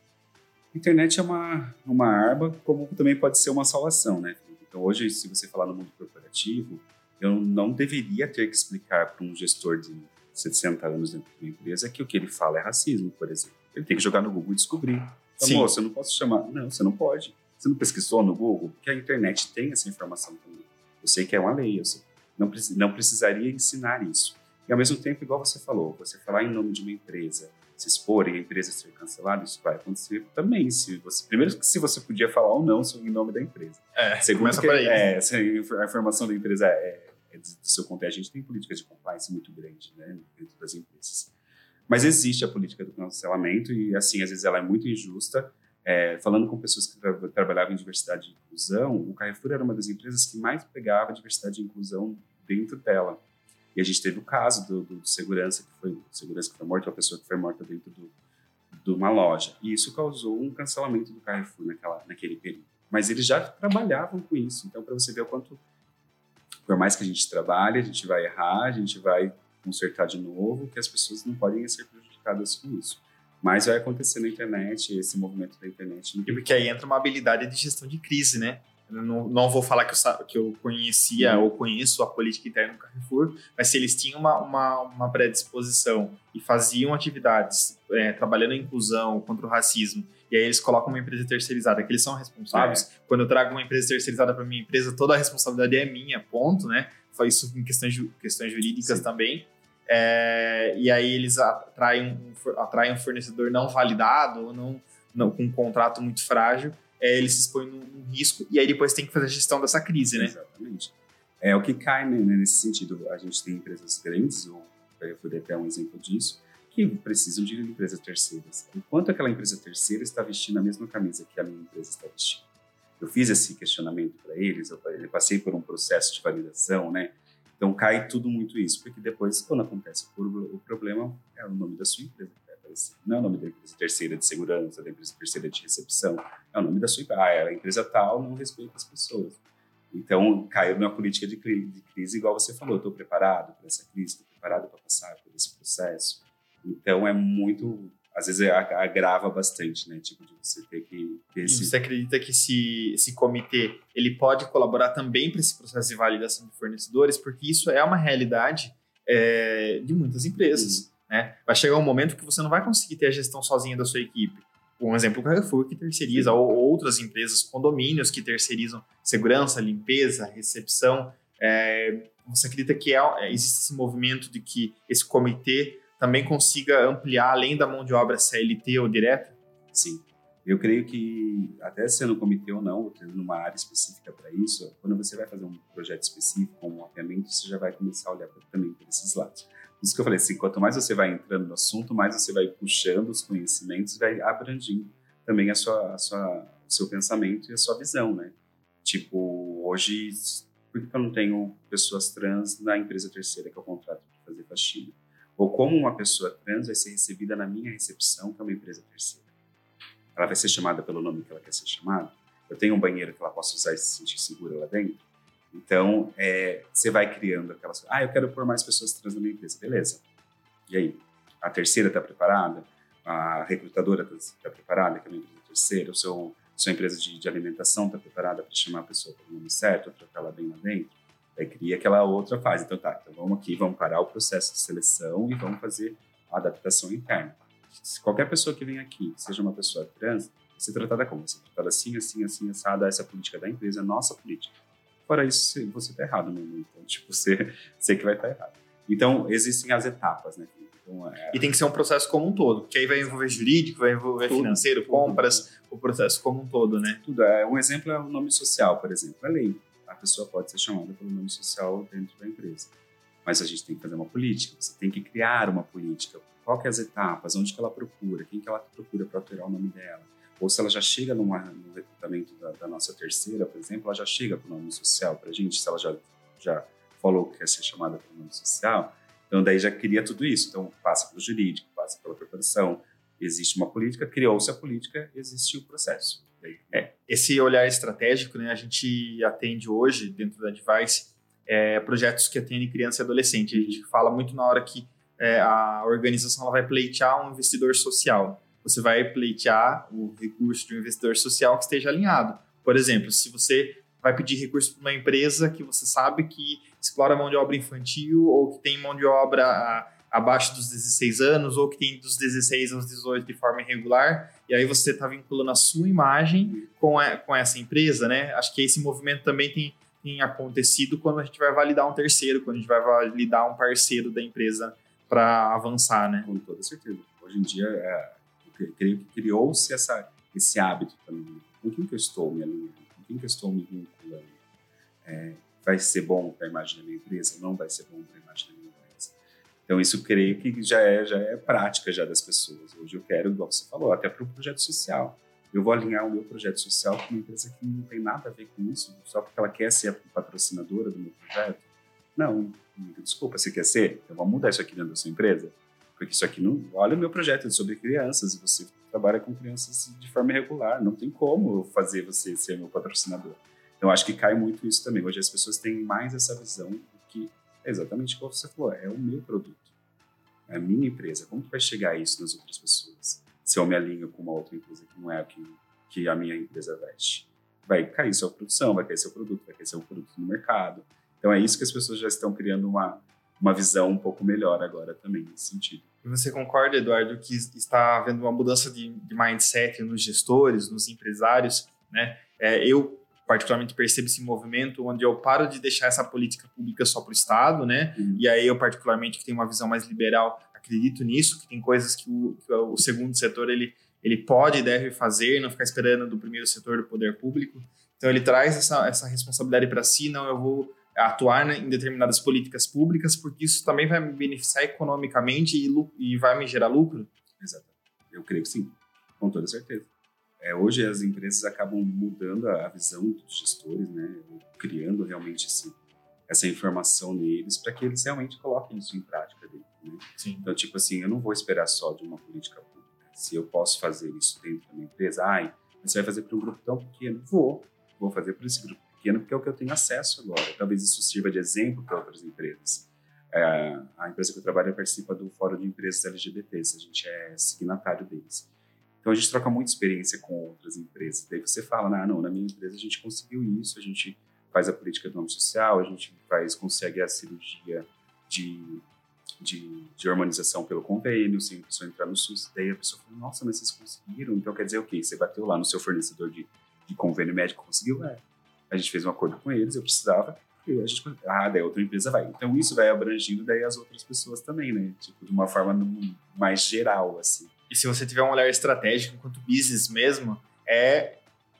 Internet é uma, uma arma, como também pode ser uma salvação, né? Então, hoje, se você falar no mundo corporativo, eu não deveria ter que explicar para um gestor de 60 anos dentro de uma empresa que o que ele fala é racismo, por exemplo. Ele tem que jogar no Google e descobrir. Então, moça, eu não posso chamar. Não, você não pode. Você não pesquisou no Google? Porque a internet tem essa informação também. Eu sei que é uma lei, eu sei. Não, não precisaria ensinar isso. E ao mesmo tempo, igual você falou, você falar em nome de uma empresa, se expor e a empresa ser cancelada, isso vai acontecer também. Se você, primeiro, se você podia falar ou não em nome da empresa. É, Segundo, que, é, se a informação da empresa é, é do seu conteúdo, a gente tem políticas de compliance muito grande né, dentro das empresas. Mas existe a política do cancelamento e, assim, às vezes ela é muito injusta. É, falando com pessoas que tra trabalhavam em diversidade e inclusão, o Carrefour era uma das empresas que mais pegava diversidade e inclusão dentro dela. E a gente teve o caso do, do, segurança que foi segurança que foi morto, uma pessoa que foi morta dentro do, de uma loja. E isso causou um cancelamento do Carrefour naquela, naquele período. Mas eles já trabalhavam com isso. Então, para você ver o quanto, por mais que a gente trabalhe, a gente vai errar, a gente vai consertar de novo, que as pessoas não podem ser prejudicadas com isso. Mas vai acontecer na internet, esse movimento da internet. Porque aí entra uma habilidade de gestão de crise, né? Não, não vou falar que eu, que eu conhecia uhum. ou conheço a política interna do Carrefour, mas se eles tinham uma, uma, uma predisposição e faziam atividades é, trabalhando a inclusão contra o racismo, e aí eles colocam uma empresa terceirizada, que eles são responsáveis. É. Quando eu trago uma empresa terceirizada para minha empresa, toda a responsabilidade é minha, ponto, né? Faz isso em questões, questões jurídicas Sim. também. É, e aí eles atraem, atraem um fornecedor não validado ou não, não, com um contrato muito frágil é, ele se expõe num, num, risco e aí depois tem que fazer a gestão dessa crise, né? Exatamente. É o que cai né, nesse sentido. A gente tem empresas grandes, ou eu dar até um exemplo disso, que precisam de empresas terceiras. Enquanto aquela empresa terceira está vestindo a mesma camisa que a minha empresa está vestindo. Eu fiz esse questionamento para eles, eu passei por um processo de validação, né? Então cai tudo muito isso, porque depois, quando acontece o problema, é o nome da sua empresa não é o nome da empresa terceira de segurança, da empresa terceira de recepção, é o nome da sua empresa. Ah, a empresa tal não respeita as pessoas. Então, caiu na política de crise, igual você falou, estou preparado para essa crise, estou preparado para passar por esse processo. Então, é muito, às vezes agrava bastante, né? Tipo, de você ter que ter esse... E você acredita que esse, esse comitê, ele pode colaborar também para esse processo de validação de fornecedores? Porque isso é uma realidade é, de muitas empresas. Uhum. Né? Vai chegar um momento que você não vai conseguir ter a gestão sozinha da sua equipe. Um exemplo, o Carrefour que terceiriza, ou outras empresas, condomínios que terceirizam segurança, limpeza, recepção. É, você acredita que é, é, existe esse movimento de que esse comitê também consiga ampliar além da mão de obra CLT ou direta? Sim. Eu creio que, até sendo comitê ou não, tendo uma área específica para isso, quando você vai fazer um projeto específico, um mapeamento, você já vai começar a olhar também por esses lados. Isso que eu falei assim, quanto mais você vai entrando no assunto, mais você vai puxando os conhecimentos, vai abrangindo também a sua, a sua, o seu pensamento e a sua visão, né? Tipo, hoje, por que eu não tenho pessoas trans na empresa terceira que eu contrato para fazer faxina? Ou como uma pessoa trans vai ser recebida na minha recepção, que é uma empresa terceira? Ela vai ser chamada pelo nome que ela quer ser chamada? Eu tenho um banheiro que ela possa usar e se sentir segura lá dentro? Então, é, você vai criando aquelas coisas. Ah, eu quero pôr mais pessoas trans na minha empresa. Beleza. E aí? A terceira está preparada? A recrutadora está tá preparada, que é uma empresa terceira? O seu, sua empresa de, de alimentação está preparada para chamar a pessoa pelo nome certo, tratar ela bem lá dentro? Aí cria aquela outra fase. Então, tá, então vamos aqui, vamos parar o processo de seleção e vamos fazer a adaptação interna. Se qualquer pessoa que vem aqui, seja uma pessoa trans, vai ser tratada como? Vai ser tratada assim, assim, assim, assada, essa é a política da empresa, a nossa política. Fora isso, você está errado, né? Então, tipo, você, você que vai estar tá errado. Então, existem as etapas, né? Então, é... E tem que ser um processo como um todo, que aí vai envolver jurídico, vai envolver tudo, financeiro, tudo, compras, tudo. o processo como um todo, né? Tudo. É, um exemplo é o nome social, por exemplo. É lei. A pessoa pode ser chamada pelo nome social dentro da empresa. Mas a gente tem que fazer uma política, você tem que criar uma política. Qual que é as etapas, onde que ela procura, quem que ela procura para alterar o nome dela, ou se ela já chega numa, no recrutamento da, da nossa terceira, por exemplo, ela já chega para o nome social para a gente, se ela já, já falou que quer ser chamada para o nome social, então daí já cria tudo isso. Então passa pelo jurídico, passa pela corporação, existe uma política, criou-se a política, existe o processo. É, esse olhar estratégico, né, a gente atende hoje dentro da Device é, projetos que atendem criança e adolescente. A gente fala muito na hora que é, a organização ela vai pleitear um investidor social. Você vai pleitear o recurso de um investidor social que esteja alinhado. Por exemplo, se você vai pedir recurso para uma empresa que você sabe que explora mão de obra infantil ou que tem mão de obra abaixo dos 16 anos ou que tem dos 16 aos 18 de forma irregular, e aí você está vinculando a sua imagem com, a, com essa empresa, né? Acho que esse movimento também tem, tem acontecido quando a gente vai validar um terceiro, quando a gente vai validar um parceiro da empresa para avançar, né? Com toda certeza. Hoje em dia, é, creio que criou-se esse hábito também. Com quem que eu estou me alinhando? Com quem que eu estou me vinculando? É, vai ser bom para a imagem da minha empresa? Não vai ser bom para a imagem da minha empresa? Então, isso creio que já é, já é prática já das pessoas. Hoje eu quero, igual você falou, até para o projeto social. Eu vou alinhar o meu projeto social com uma empresa que não tem nada a ver com isso, só porque ela quer ser a patrocinadora do meu projeto. Não, desculpa, você quer ser? Então vamos mudar isso aqui dentro da sua empresa? Porque isso aqui não. Olha o meu projeto sobre crianças e você trabalha com crianças de forma irregular. Não tem como fazer você ser meu patrocinador. Então acho que cai muito isso também. Hoje as pessoas têm mais essa visão do que é exatamente como você falou, é o meu produto, é a minha empresa. Como que vai chegar isso nas outras pessoas? Se eu me alinho com uma outra empresa que não é a que, que a minha empresa veste, vai cair sua produção, vai cair seu produto, vai cair seu produto no mercado. Então é isso que as pessoas já estão criando uma uma visão um pouco melhor agora também nesse sentido. E você concorda, Eduardo, que está havendo uma mudança de, de mindset nos gestores, nos empresários, né? É, eu particularmente percebo esse movimento onde eu paro de deixar essa política pública só para o Estado, né? Uhum. E aí eu particularmente que tenho uma visão mais liberal acredito nisso, que tem coisas que o, que o segundo setor ele ele pode e deve fazer, não ficar esperando do primeiro setor do poder público. Então ele traz essa, essa responsabilidade para si, não eu vou atuar em determinadas políticas públicas, porque isso também vai me beneficiar economicamente e, e vai me gerar lucro? Exato. Eu creio que sim, com toda certeza. É, hoje as empresas acabam mudando a visão dos gestores, né, criando realmente esse, essa informação neles para que eles realmente coloquem isso em prática dentro. Né? Então, tipo assim, eu não vou esperar só de uma política pública. Se eu posso fazer isso dentro da minha empresa, ai, você vai fazer para um grupo tão pequeno? Vou. Vou fazer para esse grupo pequeno porque é o que eu tenho acesso agora. Talvez isso sirva de exemplo para outras empresas. É, a empresa que eu trabalho participa do Fórum de Empresas LGBTs, a gente é signatário deles. Então a gente troca muita experiência com outras empresas. Daí você fala, ah, não, na minha empresa a gente conseguiu isso, a gente faz a política do nome social, a gente faz, consegue a cirurgia de, de, de harmonização pelo convênio, sem a pessoa entrar no SUS. Daí a pessoa fala, nossa, mas vocês conseguiram? Então quer dizer o quê? Você bateu lá no seu fornecedor de, de convênio médico, conseguiu? É a gente fez um acordo com eles, eu precisava, e a gente, ah, daí outra empresa vai. Então isso vai abrangindo daí as outras pessoas também, né? Tipo, de uma forma mais geral, assim. E se você tiver um olhar estratégico enquanto business mesmo, é,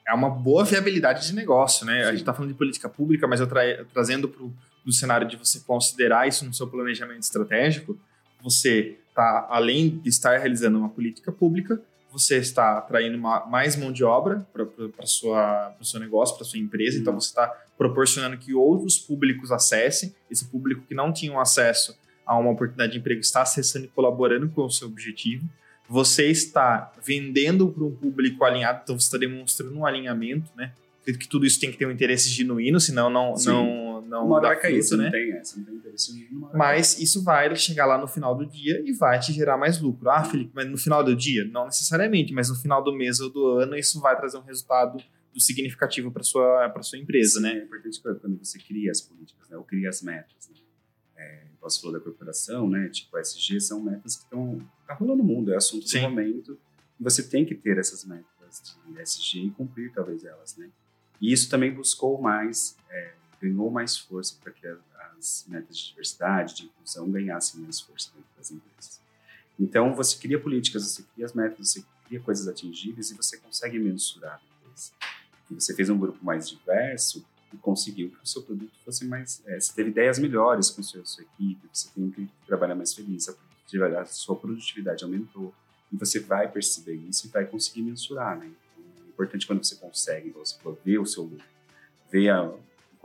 é uma boa viabilidade de negócio, né? Sim. A gente está falando de política pública, mas eu tra trazendo para o cenário de você considerar isso no seu planejamento estratégico, você está, além de estar realizando uma política pública, você está atraindo uma, mais mão de obra para o seu negócio, para sua empresa, então você está proporcionando que outros públicos acessem, esse público que não tinha acesso a uma oportunidade de emprego está acessando e colaborando com o seu objetivo. Você está vendendo para um público alinhado, então você está demonstrando um alinhamento, né? Acredito que tudo isso tem que ter um interesse genuíno, senão não, não, não uma dá isso, né? Não tem essa, não tem interesse nenhum. Mas isso vai chegar lá no final do dia e vai te gerar mais lucro. Ah, Felipe, mas no final do dia? Não necessariamente, mas no final do mês ou do ano isso vai trazer um resultado significativo para sua para sua empresa, Sim, né? É importante quando você cria as políticas, né? Ou cria as metas. Né? É, você falou da corporação, né? Tipo, SG são metas que estão tá rolando no mundo, é assunto Sim. do momento. E você tem que ter essas metas de SG e cumprir talvez elas, né? E isso também buscou mais, é, ganhou mais força para que as metas de diversidade, de inclusão ganhassem mais força dentro das empresas. Então, você cria políticas, você cria as metas, você cria coisas atingíveis e você consegue mensurar depois. E você fez um grupo mais diverso e conseguiu que o seu produto fosse mais... É, você teve ideias melhores com a sua, sua equipe, você tem que trabalhar mais feliz, a, sua produtividade aumentou. E você vai perceber isso e vai conseguir mensurar, né? importante quando você consegue, você ver o seu ver a,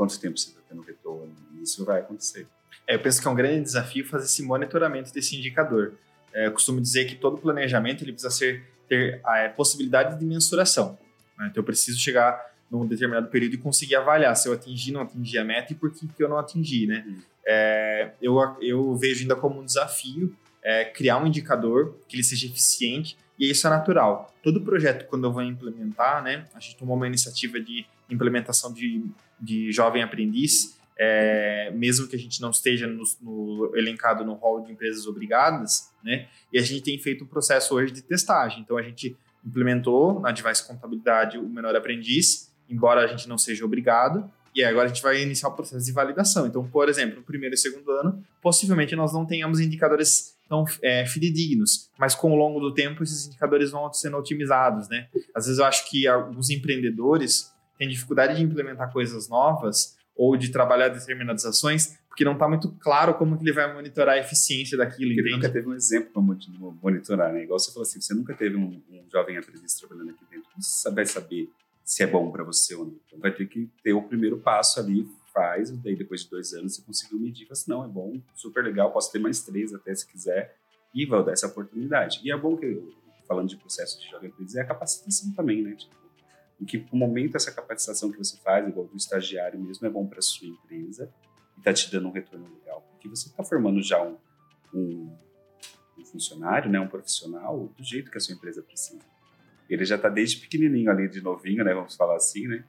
quanto tempo você está tendo retorno, isso vai acontecer. É, eu penso que é um grande desafio fazer esse monitoramento desse indicador. É, eu costumo dizer que todo planejamento ele precisa ser, ter a é, possibilidade de mensuração. Né? Então, eu preciso chegar num determinado período e conseguir avaliar se eu atingi, não atingi a meta e por que, que eu não atingi, né? Uhum. É, eu, eu vejo ainda como um desafio é, criar um indicador que ele seja eficiente e isso é natural. Todo projeto, quando eu vou implementar, né? A gente tomou uma iniciativa de implementação de, de jovem aprendiz, é, mesmo que a gente não esteja no, no, elencado no hall de empresas obrigadas, né? E a gente tem feito um processo hoje de testagem. Então, a gente implementou na Device Contabilidade o menor aprendiz, embora a gente não seja obrigado, e agora a gente vai iniciar o processo de validação. Então, por exemplo, no primeiro e segundo ano, possivelmente nós não tenhamos indicadores tão é, fidedignos, mas com o longo do tempo esses indicadores vão sendo otimizados, né? Às vezes eu acho que alguns empreendedores têm dificuldade de implementar coisas novas ou de trabalhar determinadas ações porque não está muito claro como que ele vai monitorar a eficiência daquilo, porque Ele nunca teve um exemplo para monitorar, né? Igual você falou assim, você nunca teve um, um jovem aprendiz trabalhando aqui dentro, você vai saber se é bom para você ou não. Então vai ter que ter o primeiro passo ali, faz, daí depois de dois anos você conseguiu medir, fala assim, não, é bom, super legal, posso ter mais três até se quiser, e vai dar essa oportunidade. E é bom que, falando de processo de jovem aprendiz, é a capacitação também, né? Tipo, em que momento essa capacitação que você faz, igual do estagiário mesmo, é bom para sua empresa e está te dando um retorno legal, porque você está formando já um, um, um funcionário, né, um profissional do jeito que a sua empresa precisa. Ele já está desde pequenininho ali, de novinho, né, vamos falar assim, né,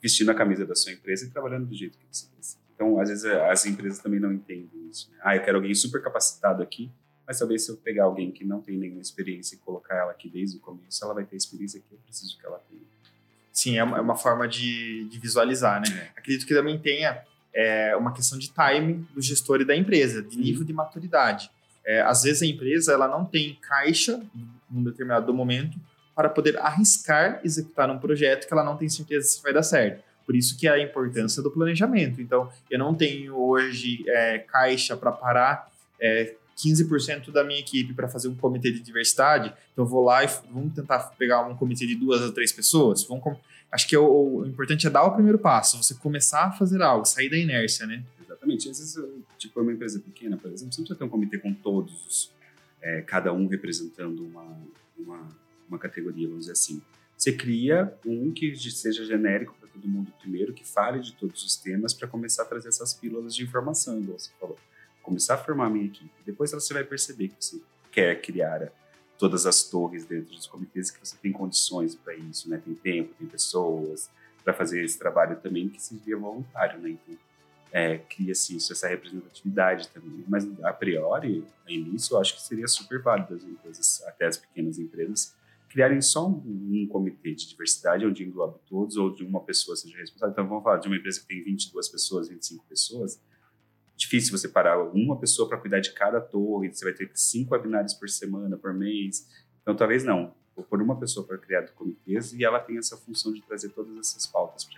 vestindo a camisa da sua empresa e trabalhando do jeito que você precisa. Então, às vezes, as empresas também não entendem isso. Né? Ah, eu quero alguém super capacitado aqui, mas talvez se eu pegar alguém que não tem nenhuma experiência e colocar ela aqui desde o começo, ela vai ter a experiência que eu preciso que ela tenha. Sim, é uma, é uma forma de, de, visualizar, né? É. Acredito que também tenha é, uma questão de timing do gestor e da empresa, de nível de maturidade. É, às vezes a empresa ela não tem caixa num determinado momento para poder arriscar executar um projeto que ela não tem certeza se vai dar certo. Por isso que é a importância do planejamento. Então, eu não tenho hoje é, caixa para parar é, 15% da minha equipe para fazer um comitê de diversidade. Então, eu vou lá e vamos tentar pegar um comitê de duas a três pessoas. Vamos, acho que é o, o, importante é dar o primeiro passo, você começar a fazer algo, sair da inércia, né? Exatamente. Às vezes, tipo, uma empresa pequena, por exemplo, você não precisa ter um comitê com todos, é, cada um representando uma, uma uma categoria, vamos dizer assim. Você cria um que seja genérico para todo mundo primeiro, que fale de todos os temas, para começar a trazer essas pílulas de informação, igual você falou. Começar a formar a minha equipe. Depois você vai perceber que você quer criar todas as torres dentro dos comitês, que você tem condições para isso, né? Tem tempo, tem pessoas para fazer esse trabalho também, que seria voluntário, né? Então, é, cria-se isso, essa representatividade também. Mas, a priori, no início, eu acho que seria super válido as empresas, até as pequenas empresas, criarem só um, um, comitê de diversidade, onde engloba todos, ou de uma pessoa seja responsável. Então, vamos falar de uma empresa que tem 22 pessoas, 25 pessoas. Difícil você parar uma pessoa para cuidar de cada torre, você vai ter cinco webinários por semana, por mês. Então, talvez não. Vou pôr uma pessoa para criar comitês e ela tem essa função de trazer todas essas pautas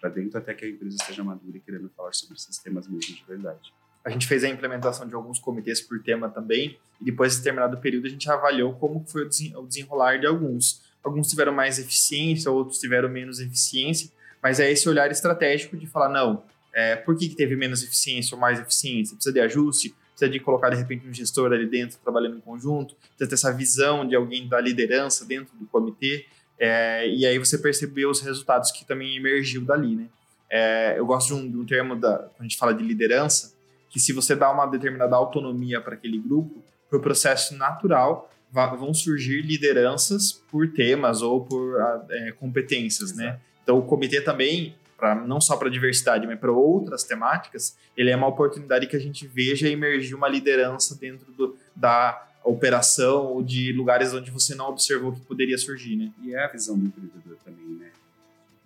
para dentro até que a empresa esteja madura e querendo falar sobre esses temas mesmo de verdade. A gente fez a implementação de alguns comitês por tema também, e depois de determinado período a gente avaliou como foi o desenrolar de alguns. Alguns tiveram mais eficiência, outros tiveram menos eficiência, mas é esse olhar estratégico de falar, não, é, por que, que teve menos eficiência ou mais eficiência? Precisa de ajuste, precisa de colocar de repente um gestor ali dentro trabalhando em conjunto, precisa ter essa visão de alguém da liderança dentro do comitê, é, e aí você percebeu os resultados que também emergiu dali, né? É, eu gosto de um, de um termo da, quando a gente fala de liderança, que se você dá uma determinada autonomia para aquele grupo, para o processo natural, vão surgir lideranças por temas ou por ah, é, competências, né? Então, o comitê também, pra, não só para diversidade, mas para outras temáticas, ele é uma oportunidade que a gente veja emergir uma liderança dentro do, da operação ou de lugares onde você não observou que poderia surgir, né? E é a visão do empreendedor também, né?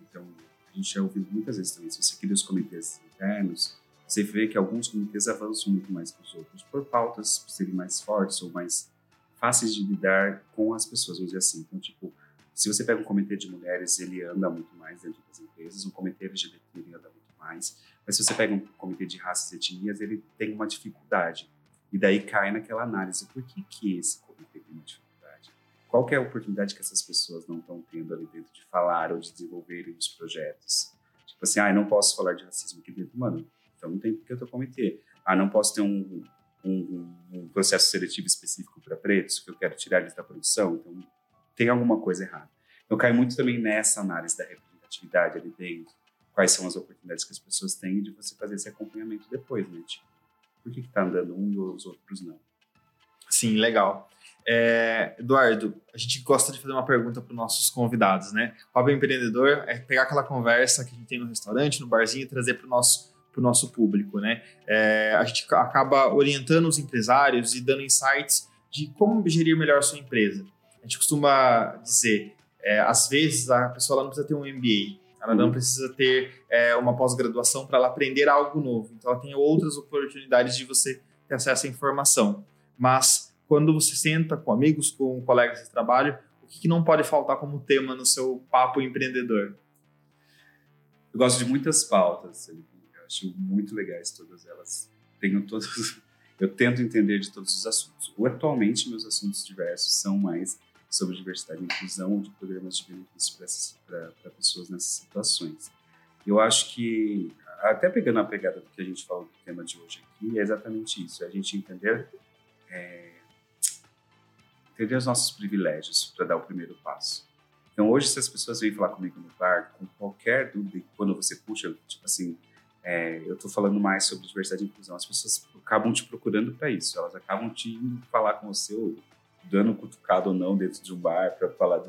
Então, a gente já ouviu muitas vezes também, se você cria os comitês internos, você vê que alguns comitês avançam muito mais que os outros por pautas serem mais fortes ou mais fáceis de lidar com as pessoas, vamos dizer assim. Então, tipo, se você pega um comitê de mulheres, ele anda muito mais dentro das empresas, um comitê LGBT ele anda muito mais, mas se você pega um comitê de raças e etnias, ele tem uma dificuldade. E daí cai naquela análise, por que que esse comitê tem uma dificuldade? qual é a oportunidade que essas pessoas não estão tendo ali dentro de falar ou de desenvolverem os projetos? Tipo assim, ah, não posso falar de racismo aqui dentro, mano, então não tem por que eu tô cometer. Ah, não posso ter um, um, um processo seletivo específico para pretos, que eu quero tirar eles da produção, então tem alguma coisa errada. Eu caio muito também nessa análise da representatividade ali dentro, quais são as oportunidades que as pessoas têm de você fazer esse acompanhamento depois, né? Tipo, por que está andando um e os outros não? Sim, legal. É, Eduardo, a gente gosta de fazer uma pergunta para os nossos convidados, né? O Hobby Empreendedor é pegar aquela conversa que a gente tem no restaurante, no barzinho, e trazer para o nosso, nosso público, né? É, a gente acaba orientando os empresários e dando insights de como gerir melhor a sua empresa. A gente costuma dizer, é, às vezes a pessoa não precisa ter um MBA, ela não uhum. precisa ter é, uma pós-graduação para ela aprender algo novo. Então, ela tem outras oportunidades de você ter acesso à informação. Mas, quando você senta com amigos, com colegas de trabalho, o que, que não pode faltar como tema no seu papo empreendedor? Eu gosto de muitas pautas, eu acho muito legais todas elas. Tenho todos, *laughs* eu tento entender de todos os assuntos. Atualmente, meus assuntos diversos são mais sobre diversidade e inclusão ou de programas de benefício para pessoas nessas situações. Eu acho que, até pegando a pegada do que a gente falou do tema de hoje aqui, é exatamente isso: é a gente entender, é, entender os nossos privilégios para dar o primeiro passo. Então, hoje, se as pessoas vêm falar comigo no bar, com qualquer dúvida, quando você puxa, tipo assim, é, eu estou falando mais sobre diversidade e inclusão, as pessoas acabam te procurando para isso, elas acabam te falar com você, dando um cutucado ou não dentro de um bar para falar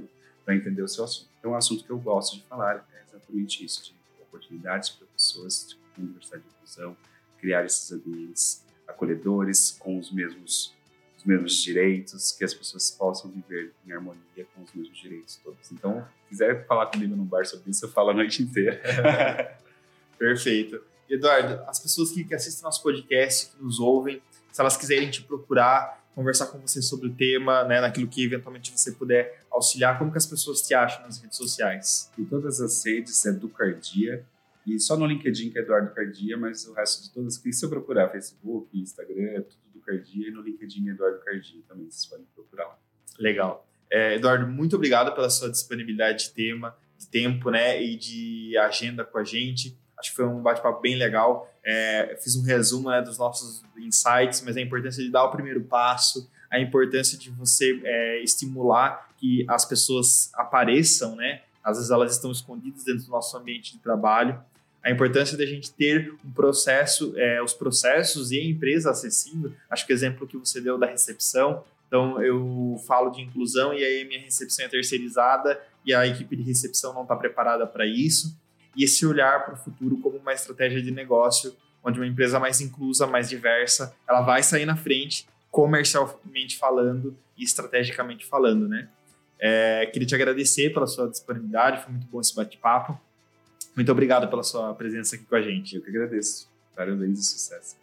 para entender o seu assunto. É um assunto que eu gosto de falar é exatamente isso, de oportunidades para pessoas de universidade de inclusão, criar esses ambientes acolhedores com os mesmos os mesmos direitos, que as pessoas possam viver em harmonia com os mesmos direitos todos. Então, se quiser falar comigo num bar sobre isso, eu falo a noite inteira. *laughs* Perfeito. Eduardo, as pessoas que assistem nosso podcast, que nos ouvem, se elas quiserem te procurar, conversar com você sobre o tema, né, naquilo que eventualmente você puder auxiliar, como que as pessoas te acham nas redes sociais? Em todas as redes é do Cardia, e só no LinkedIn que é Eduardo Cardia, mas o resto de todas, se eu procurar Facebook, Instagram, é tudo do Cardia, e no LinkedIn é Eduardo Cardia também, vocês podem procurar Legal. É, Eduardo, muito obrigado pela sua disponibilidade de tema, de tempo, né, e de agenda com a gente. Acho que foi um bate-papo bem legal. É, fiz um resumo né, dos nossos insights, mas a importância de dar o primeiro passo, a importância de você é, estimular que as pessoas apareçam, né? Às vezes elas estão escondidas dentro do nosso ambiente de trabalho. A importância da gente ter um processo, é, os processos e a empresa acessível. Acho que o exemplo que você deu da recepção. Então, eu falo de inclusão e aí minha recepção é terceirizada e a equipe de recepção não está preparada para isso e esse olhar para o futuro como uma estratégia de negócio, onde uma empresa mais inclusa, mais diversa, ela vai sair na frente, comercialmente falando e estrategicamente falando, né? É, queria te agradecer pela sua disponibilidade, foi muito bom esse bate-papo. Muito obrigado pela sua presença aqui com a gente. Eu que agradeço. Parabéns e sucesso.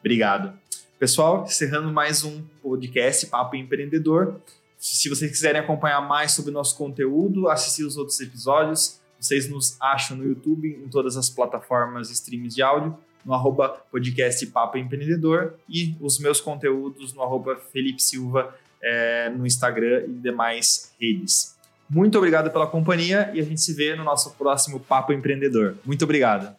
Obrigado. Pessoal, encerrando mais um podcast Papo Empreendedor. Se vocês quiserem acompanhar mais sobre o nosso conteúdo, assistir os outros episódios, vocês nos acham no YouTube, em todas as plataformas streams de áudio, no arroba podcast Papo Empreendedor e os meus conteúdos no arroba Felipe Silva é, no Instagram e demais redes. Muito obrigado pela companhia e a gente se vê no nosso próximo Papo Empreendedor. Muito obrigado.